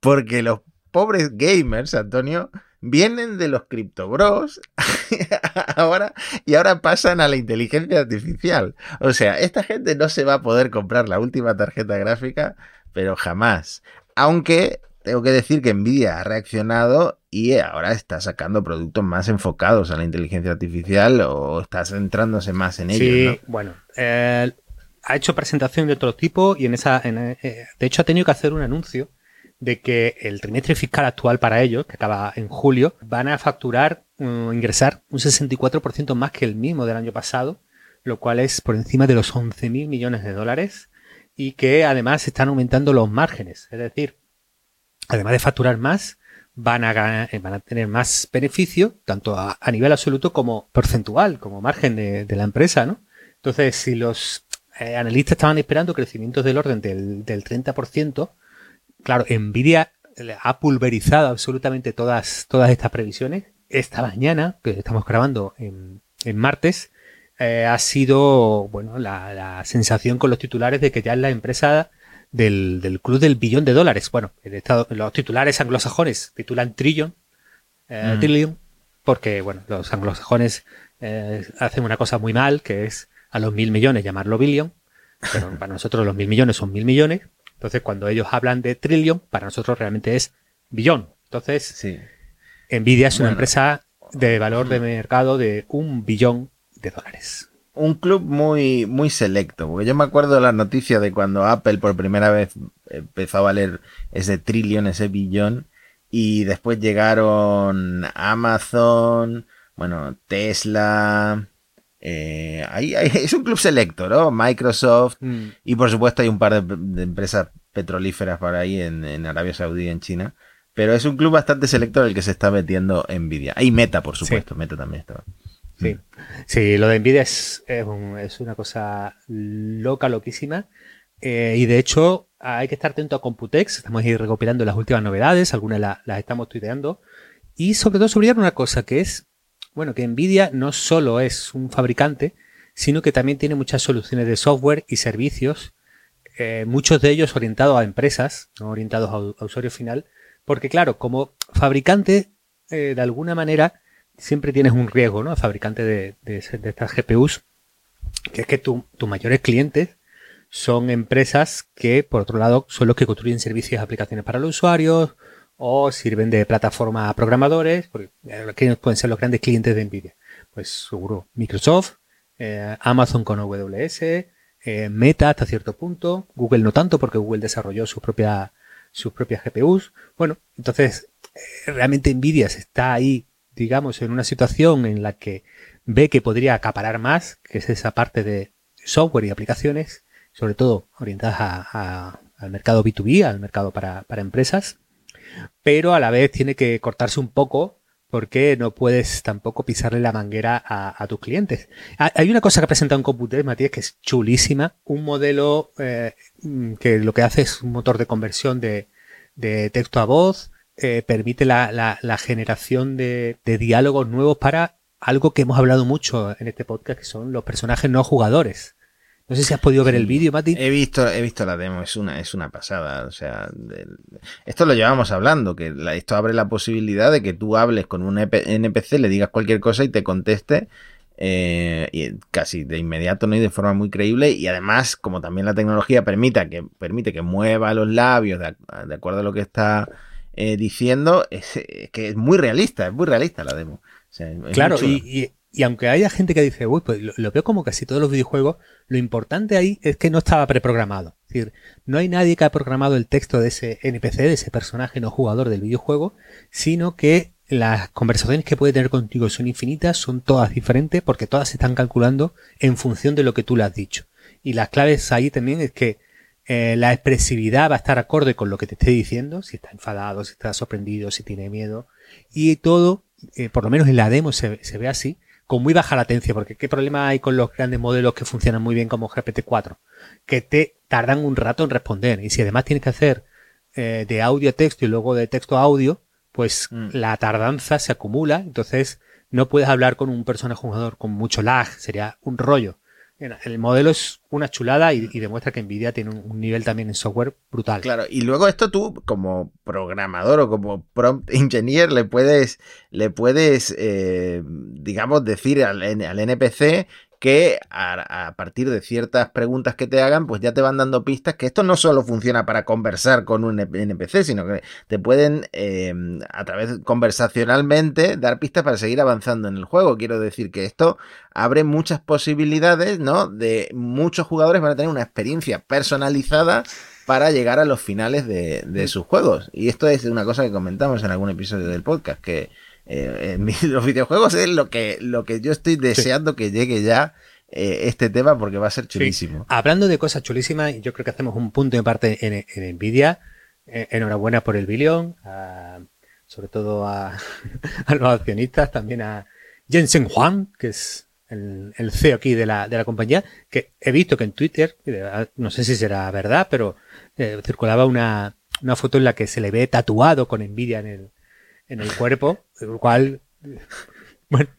porque los pobres gamers, Antonio, vienen de los criptobros ahora y ahora pasan a la inteligencia artificial. O sea, esta gente no se va a poder comprar la última tarjeta gráfica, pero jamás. Aunque tengo que decir que Nvidia ha reaccionado y ahora está sacando productos más enfocados a la inteligencia artificial o está centrándose más en ellos. Sí, ¿no? bueno, eh, ha hecho presentación de otro tipo y en esa, en, eh, de hecho ha tenido que hacer un anuncio de que el trimestre fiscal actual para ellos, que acaba en julio, van a facturar, uh, ingresar un 64% más que el mismo del año pasado, lo cual es por encima de los 11 mil millones de dólares y que además están aumentando los márgenes, es decir, además de facturar más, van a, ganar, van a tener más beneficio, tanto a, nivel absoluto como porcentual, como margen de, de la empresa, ¿no? Entonces, si los eh, analistas estaban esperando crecimientos del orden del, del 30%, claro, Nvidia ha pulverizado absolutamente todas, todas estas previsiones. Esta mañana, que estamos grabando en, en martes, eh, ha sido bueno la, la, sensación con los titulares de que ya es la empresa del, del club del billón de dólares. Bueno, el estado, los titulares anglosajones titulan trillion, eh, mm. trillion, porque bueno, los anglosajones eh, hacen una cosa muy mal, que es a los mil millones llamarlo billion, pero para nosotros los mil millones son mil millones. Entonces, cuando ellos hablan de trillion, para nosotros realmente es billón. Entonces, sí. Nvidia es una empresa de valor de mercado de un billón de dólares. Un club muy, muy selecto, porque yo me acuerdo de las noticias de cuando Apple por primera vez empezó a valer ese trillón, ese billón, y después llegaron Amazon, bueno, Tesla, eh, ahí, es un club selecto, ¿no? Microsoft mm. y por supuesto hay un par de, de empresas petrolíferas por ahí en, en, Arabia Saudí y en China. Pero es un club bastante selecto en el que se está metiendo Nvidia. Y Meta, por supuesto. Sí. Meta también está. Sí. sí, lo de Nvidia es, es, un, es una cosa loca, loquísima. Eh, y de hecho, hay que estar atento a Computex. Estamos ahí recopilando las últimas novedades. Algunas las, las estamos tuiteando. Y sobre todo subrayar una cosa que es bueno, que Nvidia no solo es un fabricante, sino que también tiene muchas soluciones de software y servicios, eh, muchos de ellos orientados a empresas, no orientados a, a usuario final, porque claro, como fabricante, eh, de alguna manera, siempre tienes un riesgo, ¿no? Fabricante de, estas GPUs, que es que tus tu mayores clientes son empresas que, por otro lado, son los que construyen servicios y aplicaciones para los usuarios, o sirven de plataforma a programadores, porque ¿quiénes pueden ser los grandes clientes de Nvidia? Pues seguro Microsoft, eh, Amazon con AWS, eh, Meta hasta cierto punto, Google no tanto porque Google desarrolló su propia, sus propias GPUs. Bueno, entonces eh, realmente Nvidia se está ahí, digamos, en una situación en la que ve que podría acaparar más, que es esa parte de software y aplicaciones, sobre todo orientadas a, al mercado B2B, al mercado para, para empresas pero a la vez tiene que cortarse un poco porque no puedes tampoco pisarle la manguera a, tus clientes. Hay una cosa que ha presentado en Computer, Matías, que es chulísima. Un modelo eh, que lo que hace es un motor de conversión de texto a voz, eh, permite la, la, la generación de, de, diálogos nuevos para algo que hemos hablado mucho en este podcast, que son los personajes no jugadores. No sé si has podido ver el vídeo, Mati. He visto, he visto la demo, es una, es una pasada. O sea, esto lo llevamos hablando, que la, esto abre la posibilidad de que tú hables con un NPC, le digas cualquier cosa y te conteste eh, y casi de inmediato ¿no? y de forma muy creíble. Y además, como también la tecnología permita que, permite que mueva los labios de, de acuerdo a lo que está eh, diciendo, es, es, que es muy realista, es muy realista la demo. O sea, claro, y, y, y aunque haya gente que dice, uy, pues lo, lo, veo como casi todos los videojuegos, lo importante ahí es que no estaba preprogramado. Es decir, no hay nadie que ha programado el texto de ese NPC, de ese personaje no jugador del videojuego, sino que las conversaciones que puede tener contigo son infinitas, son todas diferentes, porque todas se están calculando en función de lo que tú le has dicho. Y las claves ahí también es que eh, la expresividad va a estar acorde con lo que te esté diciendo, si está enfadado, si está sorprendido, si tiene miedo, y todo, eh, por lo menos en la demo se, se ve así, con muy baja latencia, porque ¿qué problema hay con los grandes modelos que funcionan muy bien como GPT-4? Que te tardan un rato en responder. Y si además tienes que hacer eh, de audio a texto y luego de texto a audio, pues mm. la tardanza se acumula. Entonces no puedes hablar con un personaje jugador con mucho lag. Sería un rollo. El modelo es una chulada y, demuestra que Nvidia tiene un, un, nivel también en software brutal. Claro, y luego esto tú, como programador o como prompt engineer, le puedes, le puedes, eh, digamos, decir al, al NPC que a, a, partir de ciertas preguntas que te hagan, pues ya te van dando pistas que esto no solo funciona para conversar con un NPC, sino que te pueden, eh, a través conversacionalmente, dar pistas para seguir avanzando en el juego. Quiero decir que esto abre muchas posibilidades, ¿no? De muchos jugadores van a tener una experiencia personalizada para llegar a los finales de, de sus juegos. Y esto es una cosa que comentamos en algún episodio del podcast, que eh, en los videojuegos es lo que, lo que yo estoy deseando sí. que llegue ya eh, este tema porque va a ser chulísimo. Sí. Hablando de cosas chulísimas, yo creo que hacemos un punto de parte en, en Nvidia. Eh, enhorabuena por el billón, a, sobre todo a, a, los accionistas, también a Jensen Huang, que es el, el, CEO aquí de la, de la compañía, que he visto que en Twitter, no sé si será verdad, pero eh, circulaba una, una foto en la que se le ve tatuado con envidia en el, en el cuerpo, lo cual bueno,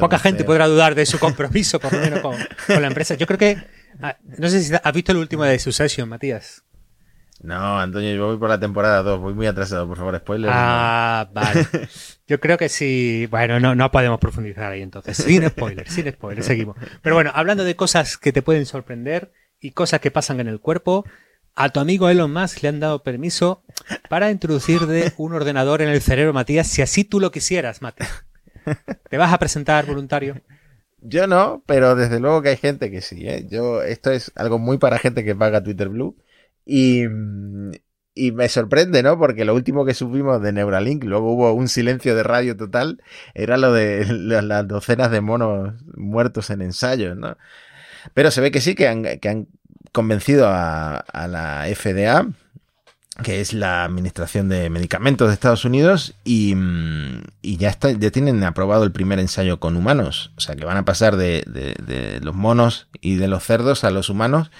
poca gente podrá dudar de su compromiso, por lo menos, con, la empresa. Yo creo que. Ah, no sé si has visto el último de Succession, Matías. No, Antonio, yo voy por la temporada 2, voy muy atrasado, por favor, spoiler. Ah, vale. Yo creo que sí. Bueno, no, no podemos profundizar ahí entonces. Sin spoiler, sin spoiler, seguimos. Pero bueno, hablando de cosas que te pueden sorprender y cosas que pasan en el cuerpo, a tu amigo Elon Musk le han dado permiso para introducir de un ordenador en el cerebro, Matías, si así tú lo quisieras, Matías. ¿Te vas a presentar voluntario? Yo no, pero desde luego que hay gente que sí. ¿eh? Yo, esto es algo muy para gente que paga Twitter Blue. Y, y me sorprende, ¿no? Porque lo último que supimos de Neuralink, luego hubo un silencio de radio total, era lo de las docenas de monos muertos en ensayos, ¿no? Pero se ve que sí, que han, que han convencido a, la FDA, que es la Administración de Medicamentos de Estados Unidos, y, ya, está, ya tienen aprobado el primer ensayo con humanos. O sea que van a pasar de, los monos y de los cerdos a los humanos.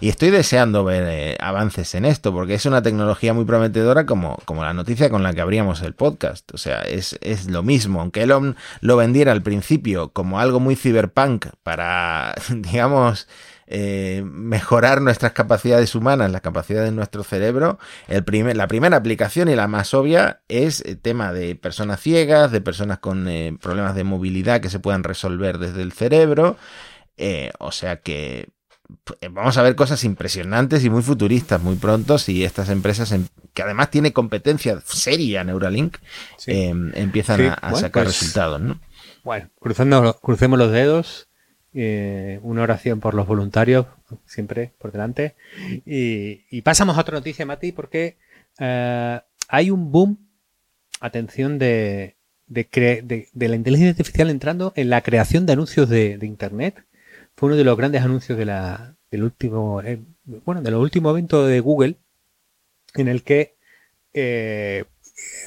Y estoy deseando ver eh, avances en esto, porque es una tecnología muy prometedora como, como la noticia con la que abríamos el podcast. O sea, es, es lo mismo. Aunque Elon lo vendiera al principio como algo muy cyberpunk para, digamos, eh, mejorar nuestras capacidades humanas, las capacidades de nuestro cerebro, el primer, la primera aplicación y la más obvia es el tema de personas ciegas, de personas con eh, problemas de movilidad que se puedan resolver desde el cerebro. Eh, o sea que vamos a ver cosas impresionantes y muy futuristas muy pronto si estas empresas, em, que además tiene competencia seria Neuralink, empiezan a, sacar pues, resultados. Bueno, cruzando, crucemos los dedos eh, una oración por los voluntarios, siempre por delante. Y, pasamos a otra noticia, Mati, porque eh, hay un boom, atención, de, de, la inteligencia artificial entrando en la creación de anuncios de, Internet. Fue uno de los grandes anuncios de la, del último, eh, bueno, de los últimos eventos de Google, en el que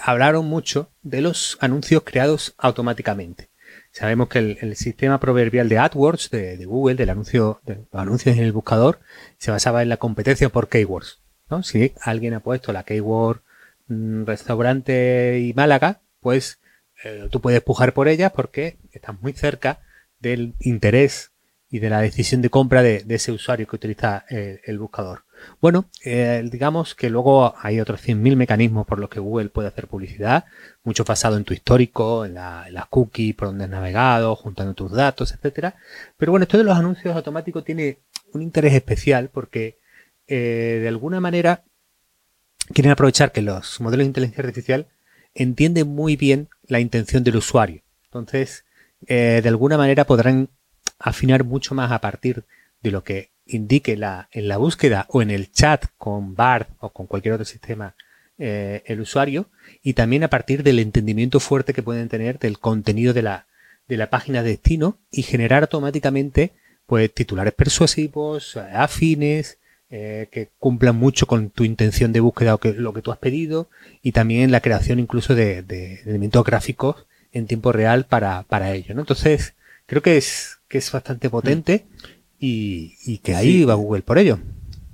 hablaron mucho de los anuncios creados automáticamente. Sabemos que el, sistema proverbial de AdWords de, Google, del anuncio, de los anuncios en el buscador, se basaba en la competencia por keywords. Si alguien ha puesto la keyword mm, restaurante y Málaga, pues eh, tú puedes pujar por ella porque estás muy cerca del interés y de la decisión de compra de, ese usuario que utiliza eh, el buscador. Bueno, eh, digamos que luego hay otros 100.000 mecanismos por los que Google puede hacer publicidad, mucho basado en tu histórico, en, la, las cookies, por donde has navegado, juntando tus datos, etcétera. Pero bueno, esto de los anuncios automáticos tiene un interés especial porque eh, de alguna manera quieren aprovechar que los modelos de inteligencia artificial entienden muy bien la intención del usuario. Entonces, eh, de alguna manera podrán afinar mucho más a partir de lo que indique la, en la búsqueda o en el chat con BART o con cualquier otro sistema eh, el usuario y también a partir del entendimiento fuerte que pueden tener del contenido de la, de la página de destino y generar automáticamente pues titulares persuasivos, afines, eh, que cumplan mucho con tu intención de búsqueda o que, lo que tú has pedido y también la creación incluso de, elementos gráficos en tiempo real para, para ello. ¿no? Entonces, creo que es, que es bastante potente y, que ahí va Google por ello.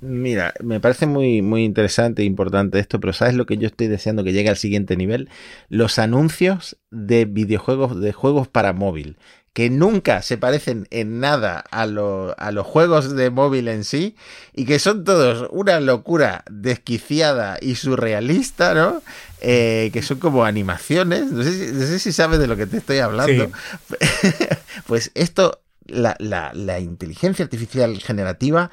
Mira, me parece muy, muy interesante e importante esto, pero ¿sabes lo que yo estoy deseando que llegue al siguiente nivel? Los anuncios de videojuegos, de juegos para móvil, que nunca se parecen en nada a, a los juegos de móvil en sí, y que son todos una locura desquiciada y surrealista, ¿no? Eh, que son como animaciones, no sé, si, sabes de lo que te estoy hablando. pues esto la, la, la, inteligencia artificial generativa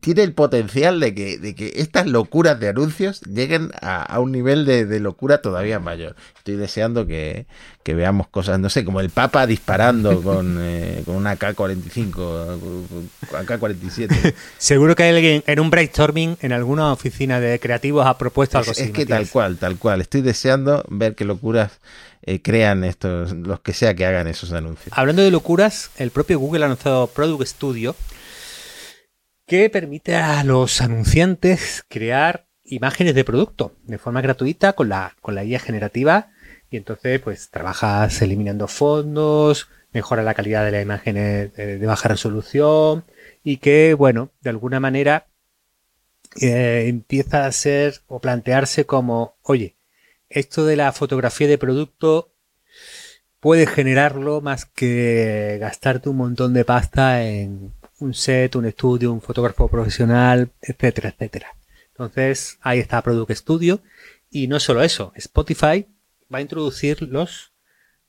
tiene el potencial de que, de que estas locuras de anuncios lleguen a, un nivel de, locura todavía mayor. Estoy deseando que, veamos cosas, no sé, como el Papa disparando con, eh, con una K-45, AK-47. Seguro que alguien en un brainstorming en alguna oficina de creativos ha propuesto algo así. Es que tal cual, tal cual. Estoy deseando ver qué locuras eh, crean estos, los que sea que hagan esos anuncios. Hablando de locuras, el propio Google ha lanzado Product Studio, que permite a los anunciantes crear imágenes de producto de forma gratuita con la, con la guía generativa y entonces pues trabajas eliminando fondos, mejora la calidad de las imágenes de, baja resolución y que bueno, de alguna manera eh, empieza a ser o plantearse como, oye, esto de la fotografía de producto puedes generarlo más que gastarte un montón de pasta en un set, un estudio, un fotógrafo profesional, etcétera, etcétera. Entonces, ahí está Product Studio. Y no solo eso, Spotify va a introducir los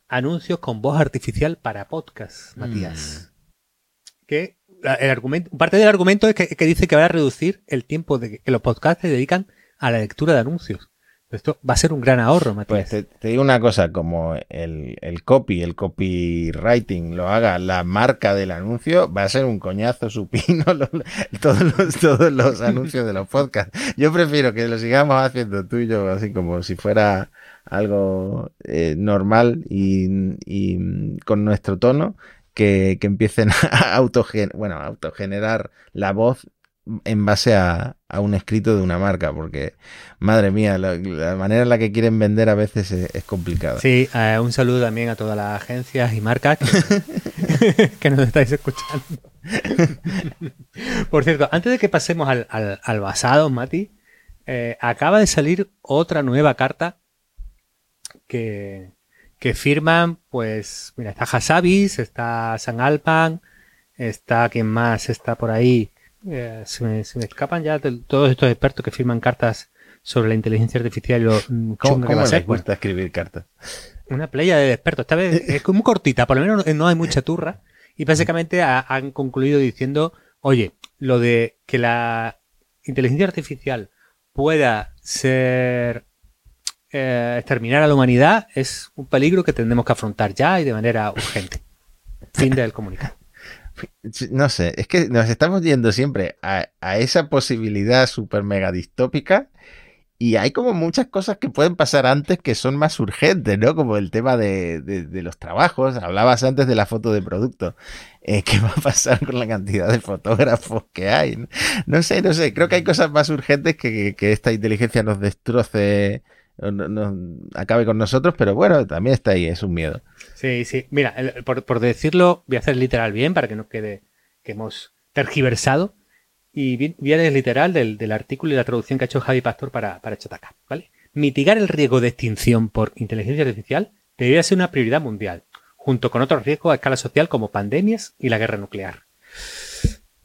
anuncios con voz artificial para podcast, Matías. Mm. Que el argumento, parte del argumento es que, dice que va a reducir el tiempo de que los podcasts se dedican a la lectura de anuncios. Esto va a ser un gran ahorro, Matías. Pues te, digo una cosa, como el, el, copy, el copywriting lo haga la marca del anuncio, va a ser un coñazo supino todos, los, todos los anuncios de los podcasts. Yo prefiero que lo sigamos haciendo tú y yo, así como si fuera algo eh, normal y, y, con nuestro tono, que, que empiecen a bueno, autogenerar la voz en base a, un escrito de una marca, porque madre mía, la, manera en la que quieren vender a veces es, complicada. Sí, eh, un saludo también a todas las agencias y marcas que, nos estáis escuchando. Por cierto, antes de que pasemos al, al, basado, Mati, eh, acaba de salir otra nueva carta que, que firman, pues, mira, está Hasabis, está San Alpan, está quien más está por ahí eh, se, me, escapan ya todos estos expertos que firman cartas sobre la inteligencia artificial y lo mm, ¿Cómo, que va a ser. cuesta escribir cartas? Una playa de expertos. Esta vez es muy cortita, por lo menos no hay mucha turra. Y básicamente han concluido diciendo, oye, lo de que la inteligencia artificial pueda ser eh, exterminar a la humanidad es un peligro que tendremos que afrontar ya y de manera urgente. Fin del comunicado. No sé, es que nos estamos yendo siempre a, esa posibilidad super mega distópica y hay como muchas cosas que pueden pasar antes que son más urgentes, ¿no? Como el tema de, los trabajos. Hablabas antes de la foto de producto. Eh, ¿Qué va a pasar con la cantidad de fotógrafos que hay? No sé, no sé. Creo que hay cosas más urgentes que, que esta inteligencia nos destroce no, acabe con nosotros, pero bueno, también está ahí, es un miedo. Sí, sí. Mira, por, decirlo, voy a hacer literal bien para que no quede que hemos tergiversado. Y viene literal del, artículo y la traducción que ha hecho Javi Pastor para, para Chotaka, ¿vale? Mitigar el riesgo de extinción por inteligencia artificial debería ser una prioridad mundial, junto con otros riesgos a escala social como pandemias y la guerra nuclear.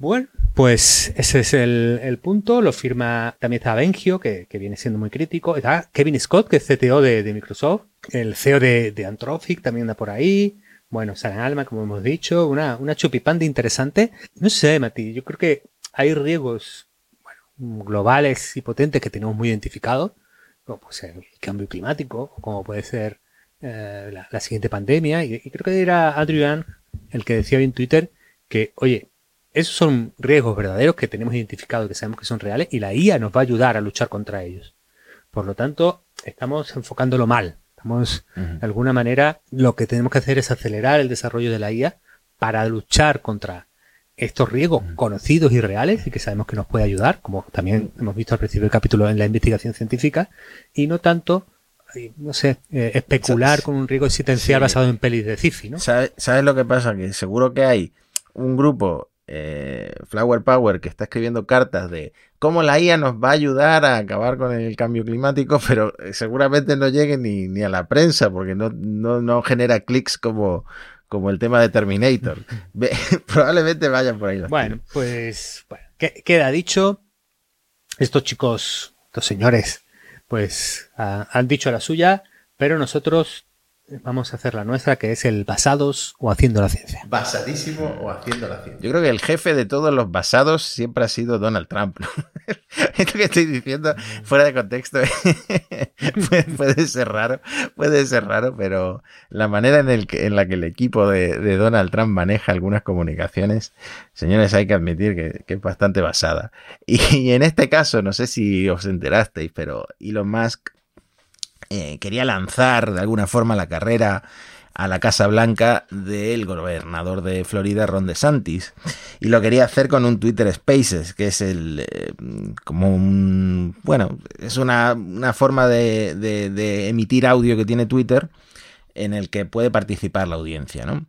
Bueno, pues ese es el, punto. Lo firma también está Bengio, que, viene siendo muy crítico. Está Kevin Scott, que es CTO de, Microsoft. El CEO de, Anthropic también anda por ahí. Bueno, Salen Alma, como hemos dicho. Una, una chupipanda interesante. No sé, Mati, yo creo que hay riesgos globales y potentes que tenemos muy identificados, como puede ser el cambio climático, como puede ser eh, la, siguiente pandemia. Y, creo que era Adrian el que decía hoy en Twitter que, oye, esos son riesgos verdaderos que tenemos identificados, que sabemos que son reales, y la IA nos va a ayudar a luchar contra ellos. Por lo tanto, estamos enfocándolo mal. Estamos, de alguna manera, lo que tenemos que hacer es acelerar el desarrollo de la IA para luchar contra estos riesgos conocidos y reales y que sabemos que nos puede ayudar, como también hemos visto al principio del capítulo en la investigación científica, y no tanto no sé, eh, especular con un riesgo existencial basado en pelis de sci ¿no? ¿Sabes, ¿Sabes lo que pasa? Que seguro que hay un grupo eh, Flower Power que está escribiendo cartas de cómo la IA nos va a ayudar a acabar con el cambio climático, pero eh, seguramente no llegue ni, a la prensa porque no, no, genera clics como, como el tema de Terminator. Probablemente vayan por ahí. bueno, pues bueno, queda dicho. Estos chicos, estos señores, pues han dicho la suya, pero nosotros vamos a hacer la nuestra, que es el basados o haciendo la ciencia. Basadísimo o haciendo la ciencia. Yo creo que el jefe de todos los basados siempre ha sido Donald Trump. Esto que estoy diciendo fuera de contexto puede, ser raro, puede ser raro, pero la manera en, el que, en la que el equipo de, Donald Trump maneja algunas comunicaciones, señores, hay que admitir que, es bastante basada. y en este caso, no sé si os enterasteis, pero Elon Musk eh, quería lanzar de alguna forma la carrera a la Casa Blanca del gobernador de Florida, Ron DeSantis. Y lo quería hacer con un Twitter Spaces, que es el. Eh, como un. Bueno, es una, forma de, de, emitir audio que tiene Twitter en el que puede participar la audiencia, ¿no?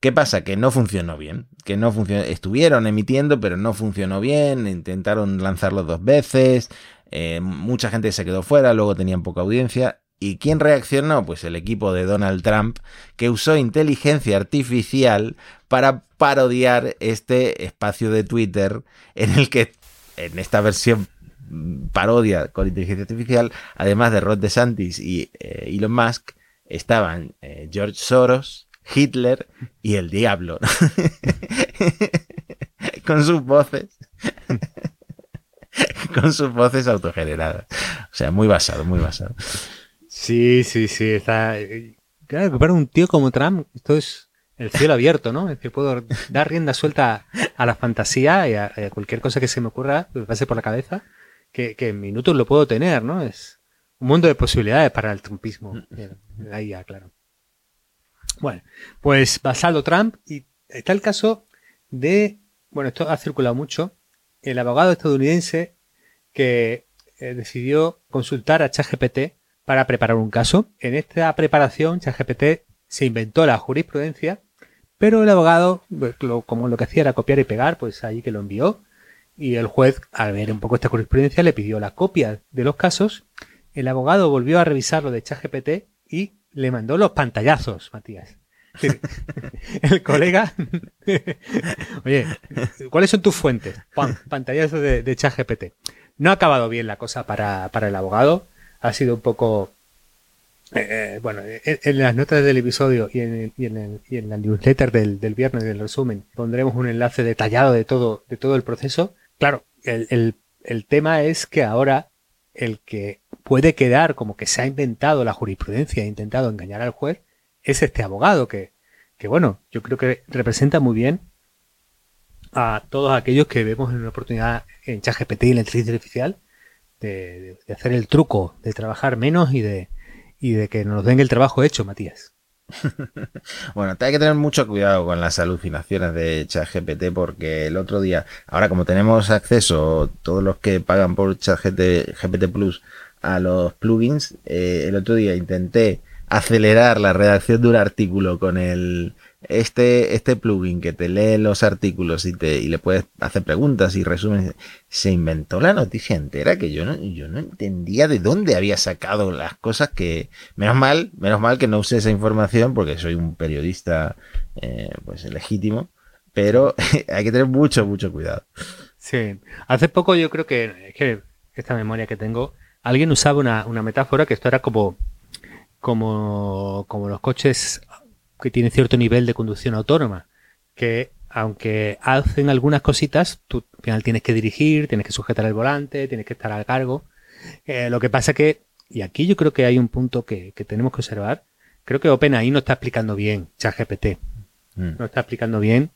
¿Qué pasa? Que no funcionó bien. Que no funcionó. Estuvieron emitiendo, pero no funcionó bien. Intentaron lanzarlo dos veces. Eh, mucha gente se quedó fuera, luego tenían poca audiencia. ¿Y quién reaccionó? Pues el equipo de Donald Trump, que usó inteligencia artificial para parodiar este espacio de Twitter en el que, en esta versión parodia con inteligencia artificial, además de Rod DeSantis y eh, Elon Musk, estaban eh, George Soros, Hitler y el diablo. con sus voces. con sus voces autogeneradas. O sea, muy basado, muy basado. Sí, sí, sí. Está... Claro, que para un tío como Trump, esto es el cielo abierto, ¿no? Es que puedo dar rienda suelta a la fantasía y a, cualquier cosa que se me ocurra, que me pase por la cabeza, que, en minutos lo puedo tener, ¿no? Es un mundo de posibilidades para el trumpismo. Ahí ya, claro. Bueno, pues basado Trump y está el caso de, bueno, esto ha circulado mucho, el abogado estadounidense que eh, decidió consultar a ChatGPT para preparar un caso. En esta preparación, ChatGPT se inventó la jurisprudencia, pero el abogado, pues, como lo que hacía era copiar y pegar, pues ahí que lo envió. Y el juez, al ver un poco esta jurisprudencia, le pidió la copia de los casos. El abogado volvió a revisar lo de ChatGPT y le mandó los pantallazos, Matías. el colega. Oye, ¿cuáles son tus fuentes? Pantallazos de, de ChatGPT. No ha acabado bien la cosa para, el abogado. Ha sido un poco. Eh, eh, bueno, en, las notas del episodio y en, y en, y en la newsletter del, del, viernes del resumen pondremos un enlace detallado de todo, de todo el proceso. Claro, el, el tema es que ahora el que puede quedar como que se ha inventado la jurisprudencia e intentado engañar al juez es este abogado que, que, bueno, yo creo que representa muy bien a todos aquellos que vemos en una oportunidad en ChatGPT y la inteligencia artificial de, hacer el truco, de trabajar menos y de, y de que nos den el trabajo hecho, Matías. bueno, hay que tener mucho cuidado con las alucinaciones de ChatGPT porque el otro día, ahora como tenemos acceso, todos los que pagan por ChatGPT Plus a los plugins, eh, el otro día intenté acelerar la redacción de un artículo con el este, este plugin que te lee los artículos y te y le puedes hacer preguntas y resúmenes, se inventó la noticia entera que yo no, yo no entendía de dónde había sacado las cosas que, menos mal, menos mal que no usé esa información porque soy un periodista eh, pues legítimo, pero hay que tener mucho, mucho cuidado. Sí, hace poco yo creo que, que esta memoria que tengo, alguien usaba una, una metáfora que esto era como como, como los coches que tienen cierto nivel de conducción autónoma, que aunque hacen algunas cositas, tú al final tienes que dirigir, tienes que sujetar el volante, tienes que estar al cargo. Eh, lo que pasa que, y aquí yo creo que hay un punto que, tenemos que observar, creo que OpenAI no está explicando bien ChatGPT. Mm. No está explicando bien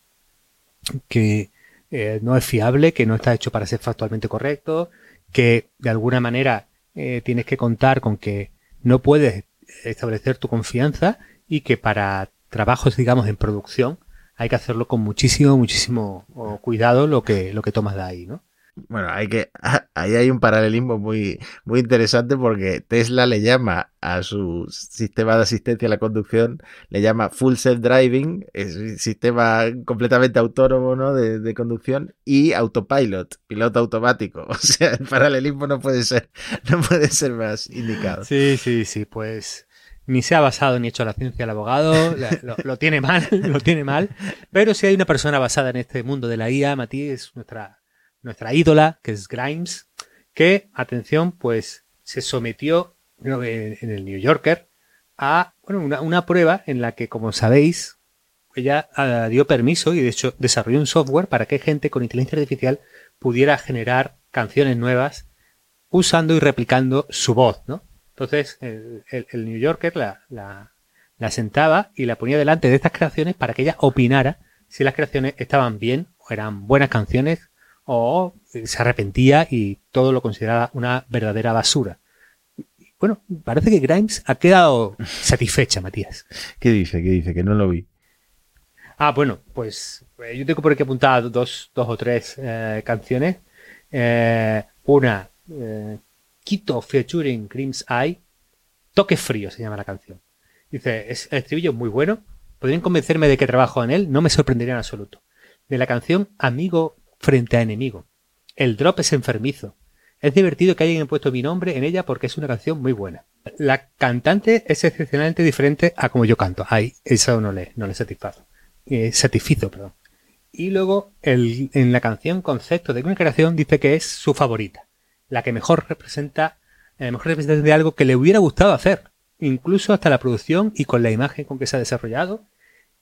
que eh, no es fiable, que no está hecho para ser factualmente correcto, que de alguna manera eh, tienes que contar con que no puedes establecer tu confianza y que para trabajos, digamos, en producción hay que hacerlo con muchísimo, muchísimo cuidado lo que, lo que tomas de ahí, ¿no? Bueno, hay que, ahí hay un paralelismo muy, muy interesante porque Tesla le llama a su sistema de asistencia a la conducción, le llama Full Self Driving, es un sistema completamente autónomo ¿no? de, de, conducción, y Autopilot, piloto automático. O sea, el paralelismo no puede ser, no puede ser más indicado. Sí, sí, sí, pues ni se ha basado ni hecho la ciencia el abogado, lo, tiene mal, lo tiene mal. Pero si hay una persona basada en este mundo de la IA, Matías, es nuestra nuestra ídola, que es Grimes, que, atención, pues se sometió en el New Yorker a bueno, una, prueba en la que, como sabéis, ella ah, dio permiso y de hecho desarrolló un software para que gente con inteligencia artificial pudiera generar canciones nuevas usando y replicando su voz, ¿no? Entonces, el, New Yorker la, la, la, sentaba y la ponía delante de estas creaciones para que ella opinara si las creaciones estaban bien o eran buenas canciones o se arrepentía y todo lo consideraba una verdadera basura. Bueno, parece que Grimes ha quedado satisfecha, Matías. ¿Qué dice? ¿Qué dice? Que no lo vi. Ah, bueno, pues eh, yo tengo por aquí apuntado dos, dos o tres eh, canciones. Eh, una, Quito featuring Grimes Eye. Toque frío se llama la canción. Dice, es, el estribillo es muy bueno, podrían convencerme de que trabajo en él, no me sorprendería en absoluto. De la canción Amigo frente a enemigo. El drop es enfermizo. Es divertido que hayan puesto mi nombre en ella porque es una canción muy buena. La cantante es excepcionalmente diferente a como yo canto. Ay, eso no le, no le satisfazo. Eh, satisfizo, perdón. Y luego el, en la canción concepto de una creación dice que es su favorita. La que mejor representa, eh, mejor representa de algo que le hubiera gustado hacer. Incluso hasta la producción y con la imagen con que se ha desarrollado.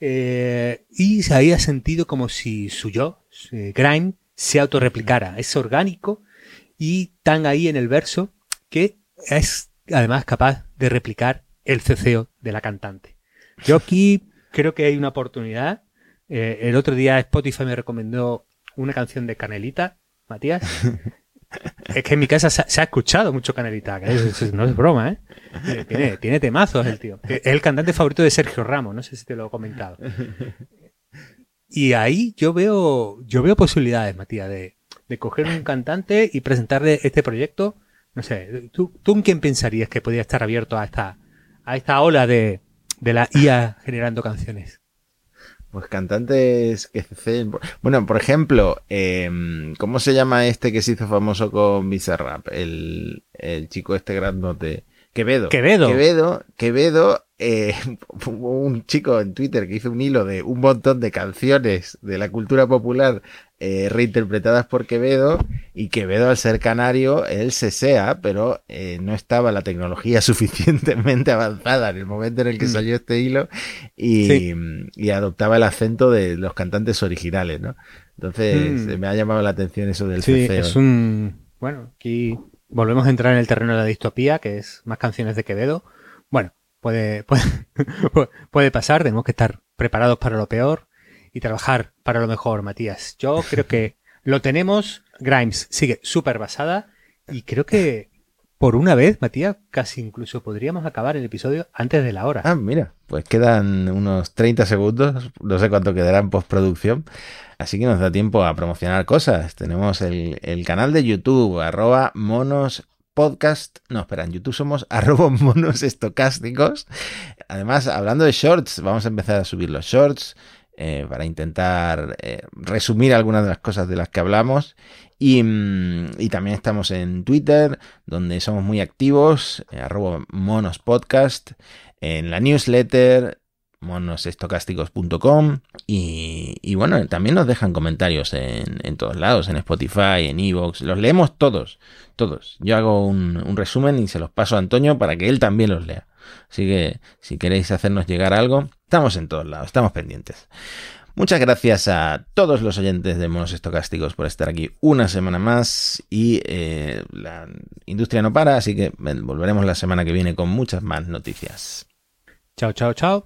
Eh, y se había sentido como si su yo, Grime, se autorreplicara. Es orgánico y tan ahí en el verso que es además capaz de replicar el ceceo de la cantante. Yo aquí creo que hay una oportunidad. Eh, el otro día Spotify me recomendó una canción de Canelita, Matías. es que en mi casa se, ha escuchado mucho Canelita, no es broma, ¿eh? ¿eh? Tiene, tiene temazos el tío. Es el cantante favorito de Sergio Ramos, no sé si te lo he comentado. Y ahí yo veo, yo veo posibilidades, Matías, de, de coger un cantante y presentarle este proyecto. No sé, ¿tú, tú en quién pensarías que podría estar abierto a esta, a esta ola de, de la IA generando canciones? Pues cantantes que se Bueno, por ejemplo, em, ¿cómo se llama este que se hizo famoso con Bizarrap? El, el chico este grandote. Quevedo. Quevedo. Quevedo, Quevedo eh, un chico en Twitter que hizo un hilo de un montón de canciones de la cultura popular eh, reinterpretadas por Quevedo y Quevedo al ser canario él se sea pero eh, no estaba la tecnología suficientemente avanzada en el momento en el que mm. salió este hilo y, y adoptaba el acento de los cantantes originales ¿no? entonces mm. me ha llamado la atención eso del sí, es un bueno aquí volvemos a entrar en el terreno de la distopía que es más canciones de Quevedo bueno puede, puede, puede pasar tenemos que estar preparados para lo peor y trabajar para lo mejor, Matías. Yo creo que lo tenemos. Grimes sigue súper basada y creo que por una vez, Matías, casi incluso podríamos acabar el episodio antes de la hora. Ah, mira, pues quedan unos 30 segundos, no sé cuánto quedará en postproducción, así que nos da tiempo a promocionar cosas. Tenemos el, el canal de YouTube, arroba monos podcast. No, espera, en YouTube somos arroba monos estocásticos. Además, hablando de shorts, vamos a empezar a subir los shorts. Eh, para intentar eh, resumir algunas de las cosas de las que hablamos. Y, mm, también estamos en Twitter, donde somos muy activos, eh, monospodcast, en la newsletter monosestocásticos.com y, bueno, también nos dejan comentarios en, en todos lados, en Spotify, en Evox, los leemos todos, todos. Yo hago un, un resumen y se los paso a Antonio para que él también los lea. Así que si queréis hacernos llegar algo, estamos en todos lados, estamos pendientes. Muchas gracias a todos los oyentes de Monos Estocásticos por estar aquí una semana más y eh, la industria no para, así que volveremos la semana que viene con muchas más noticias. Chao, chao, chao.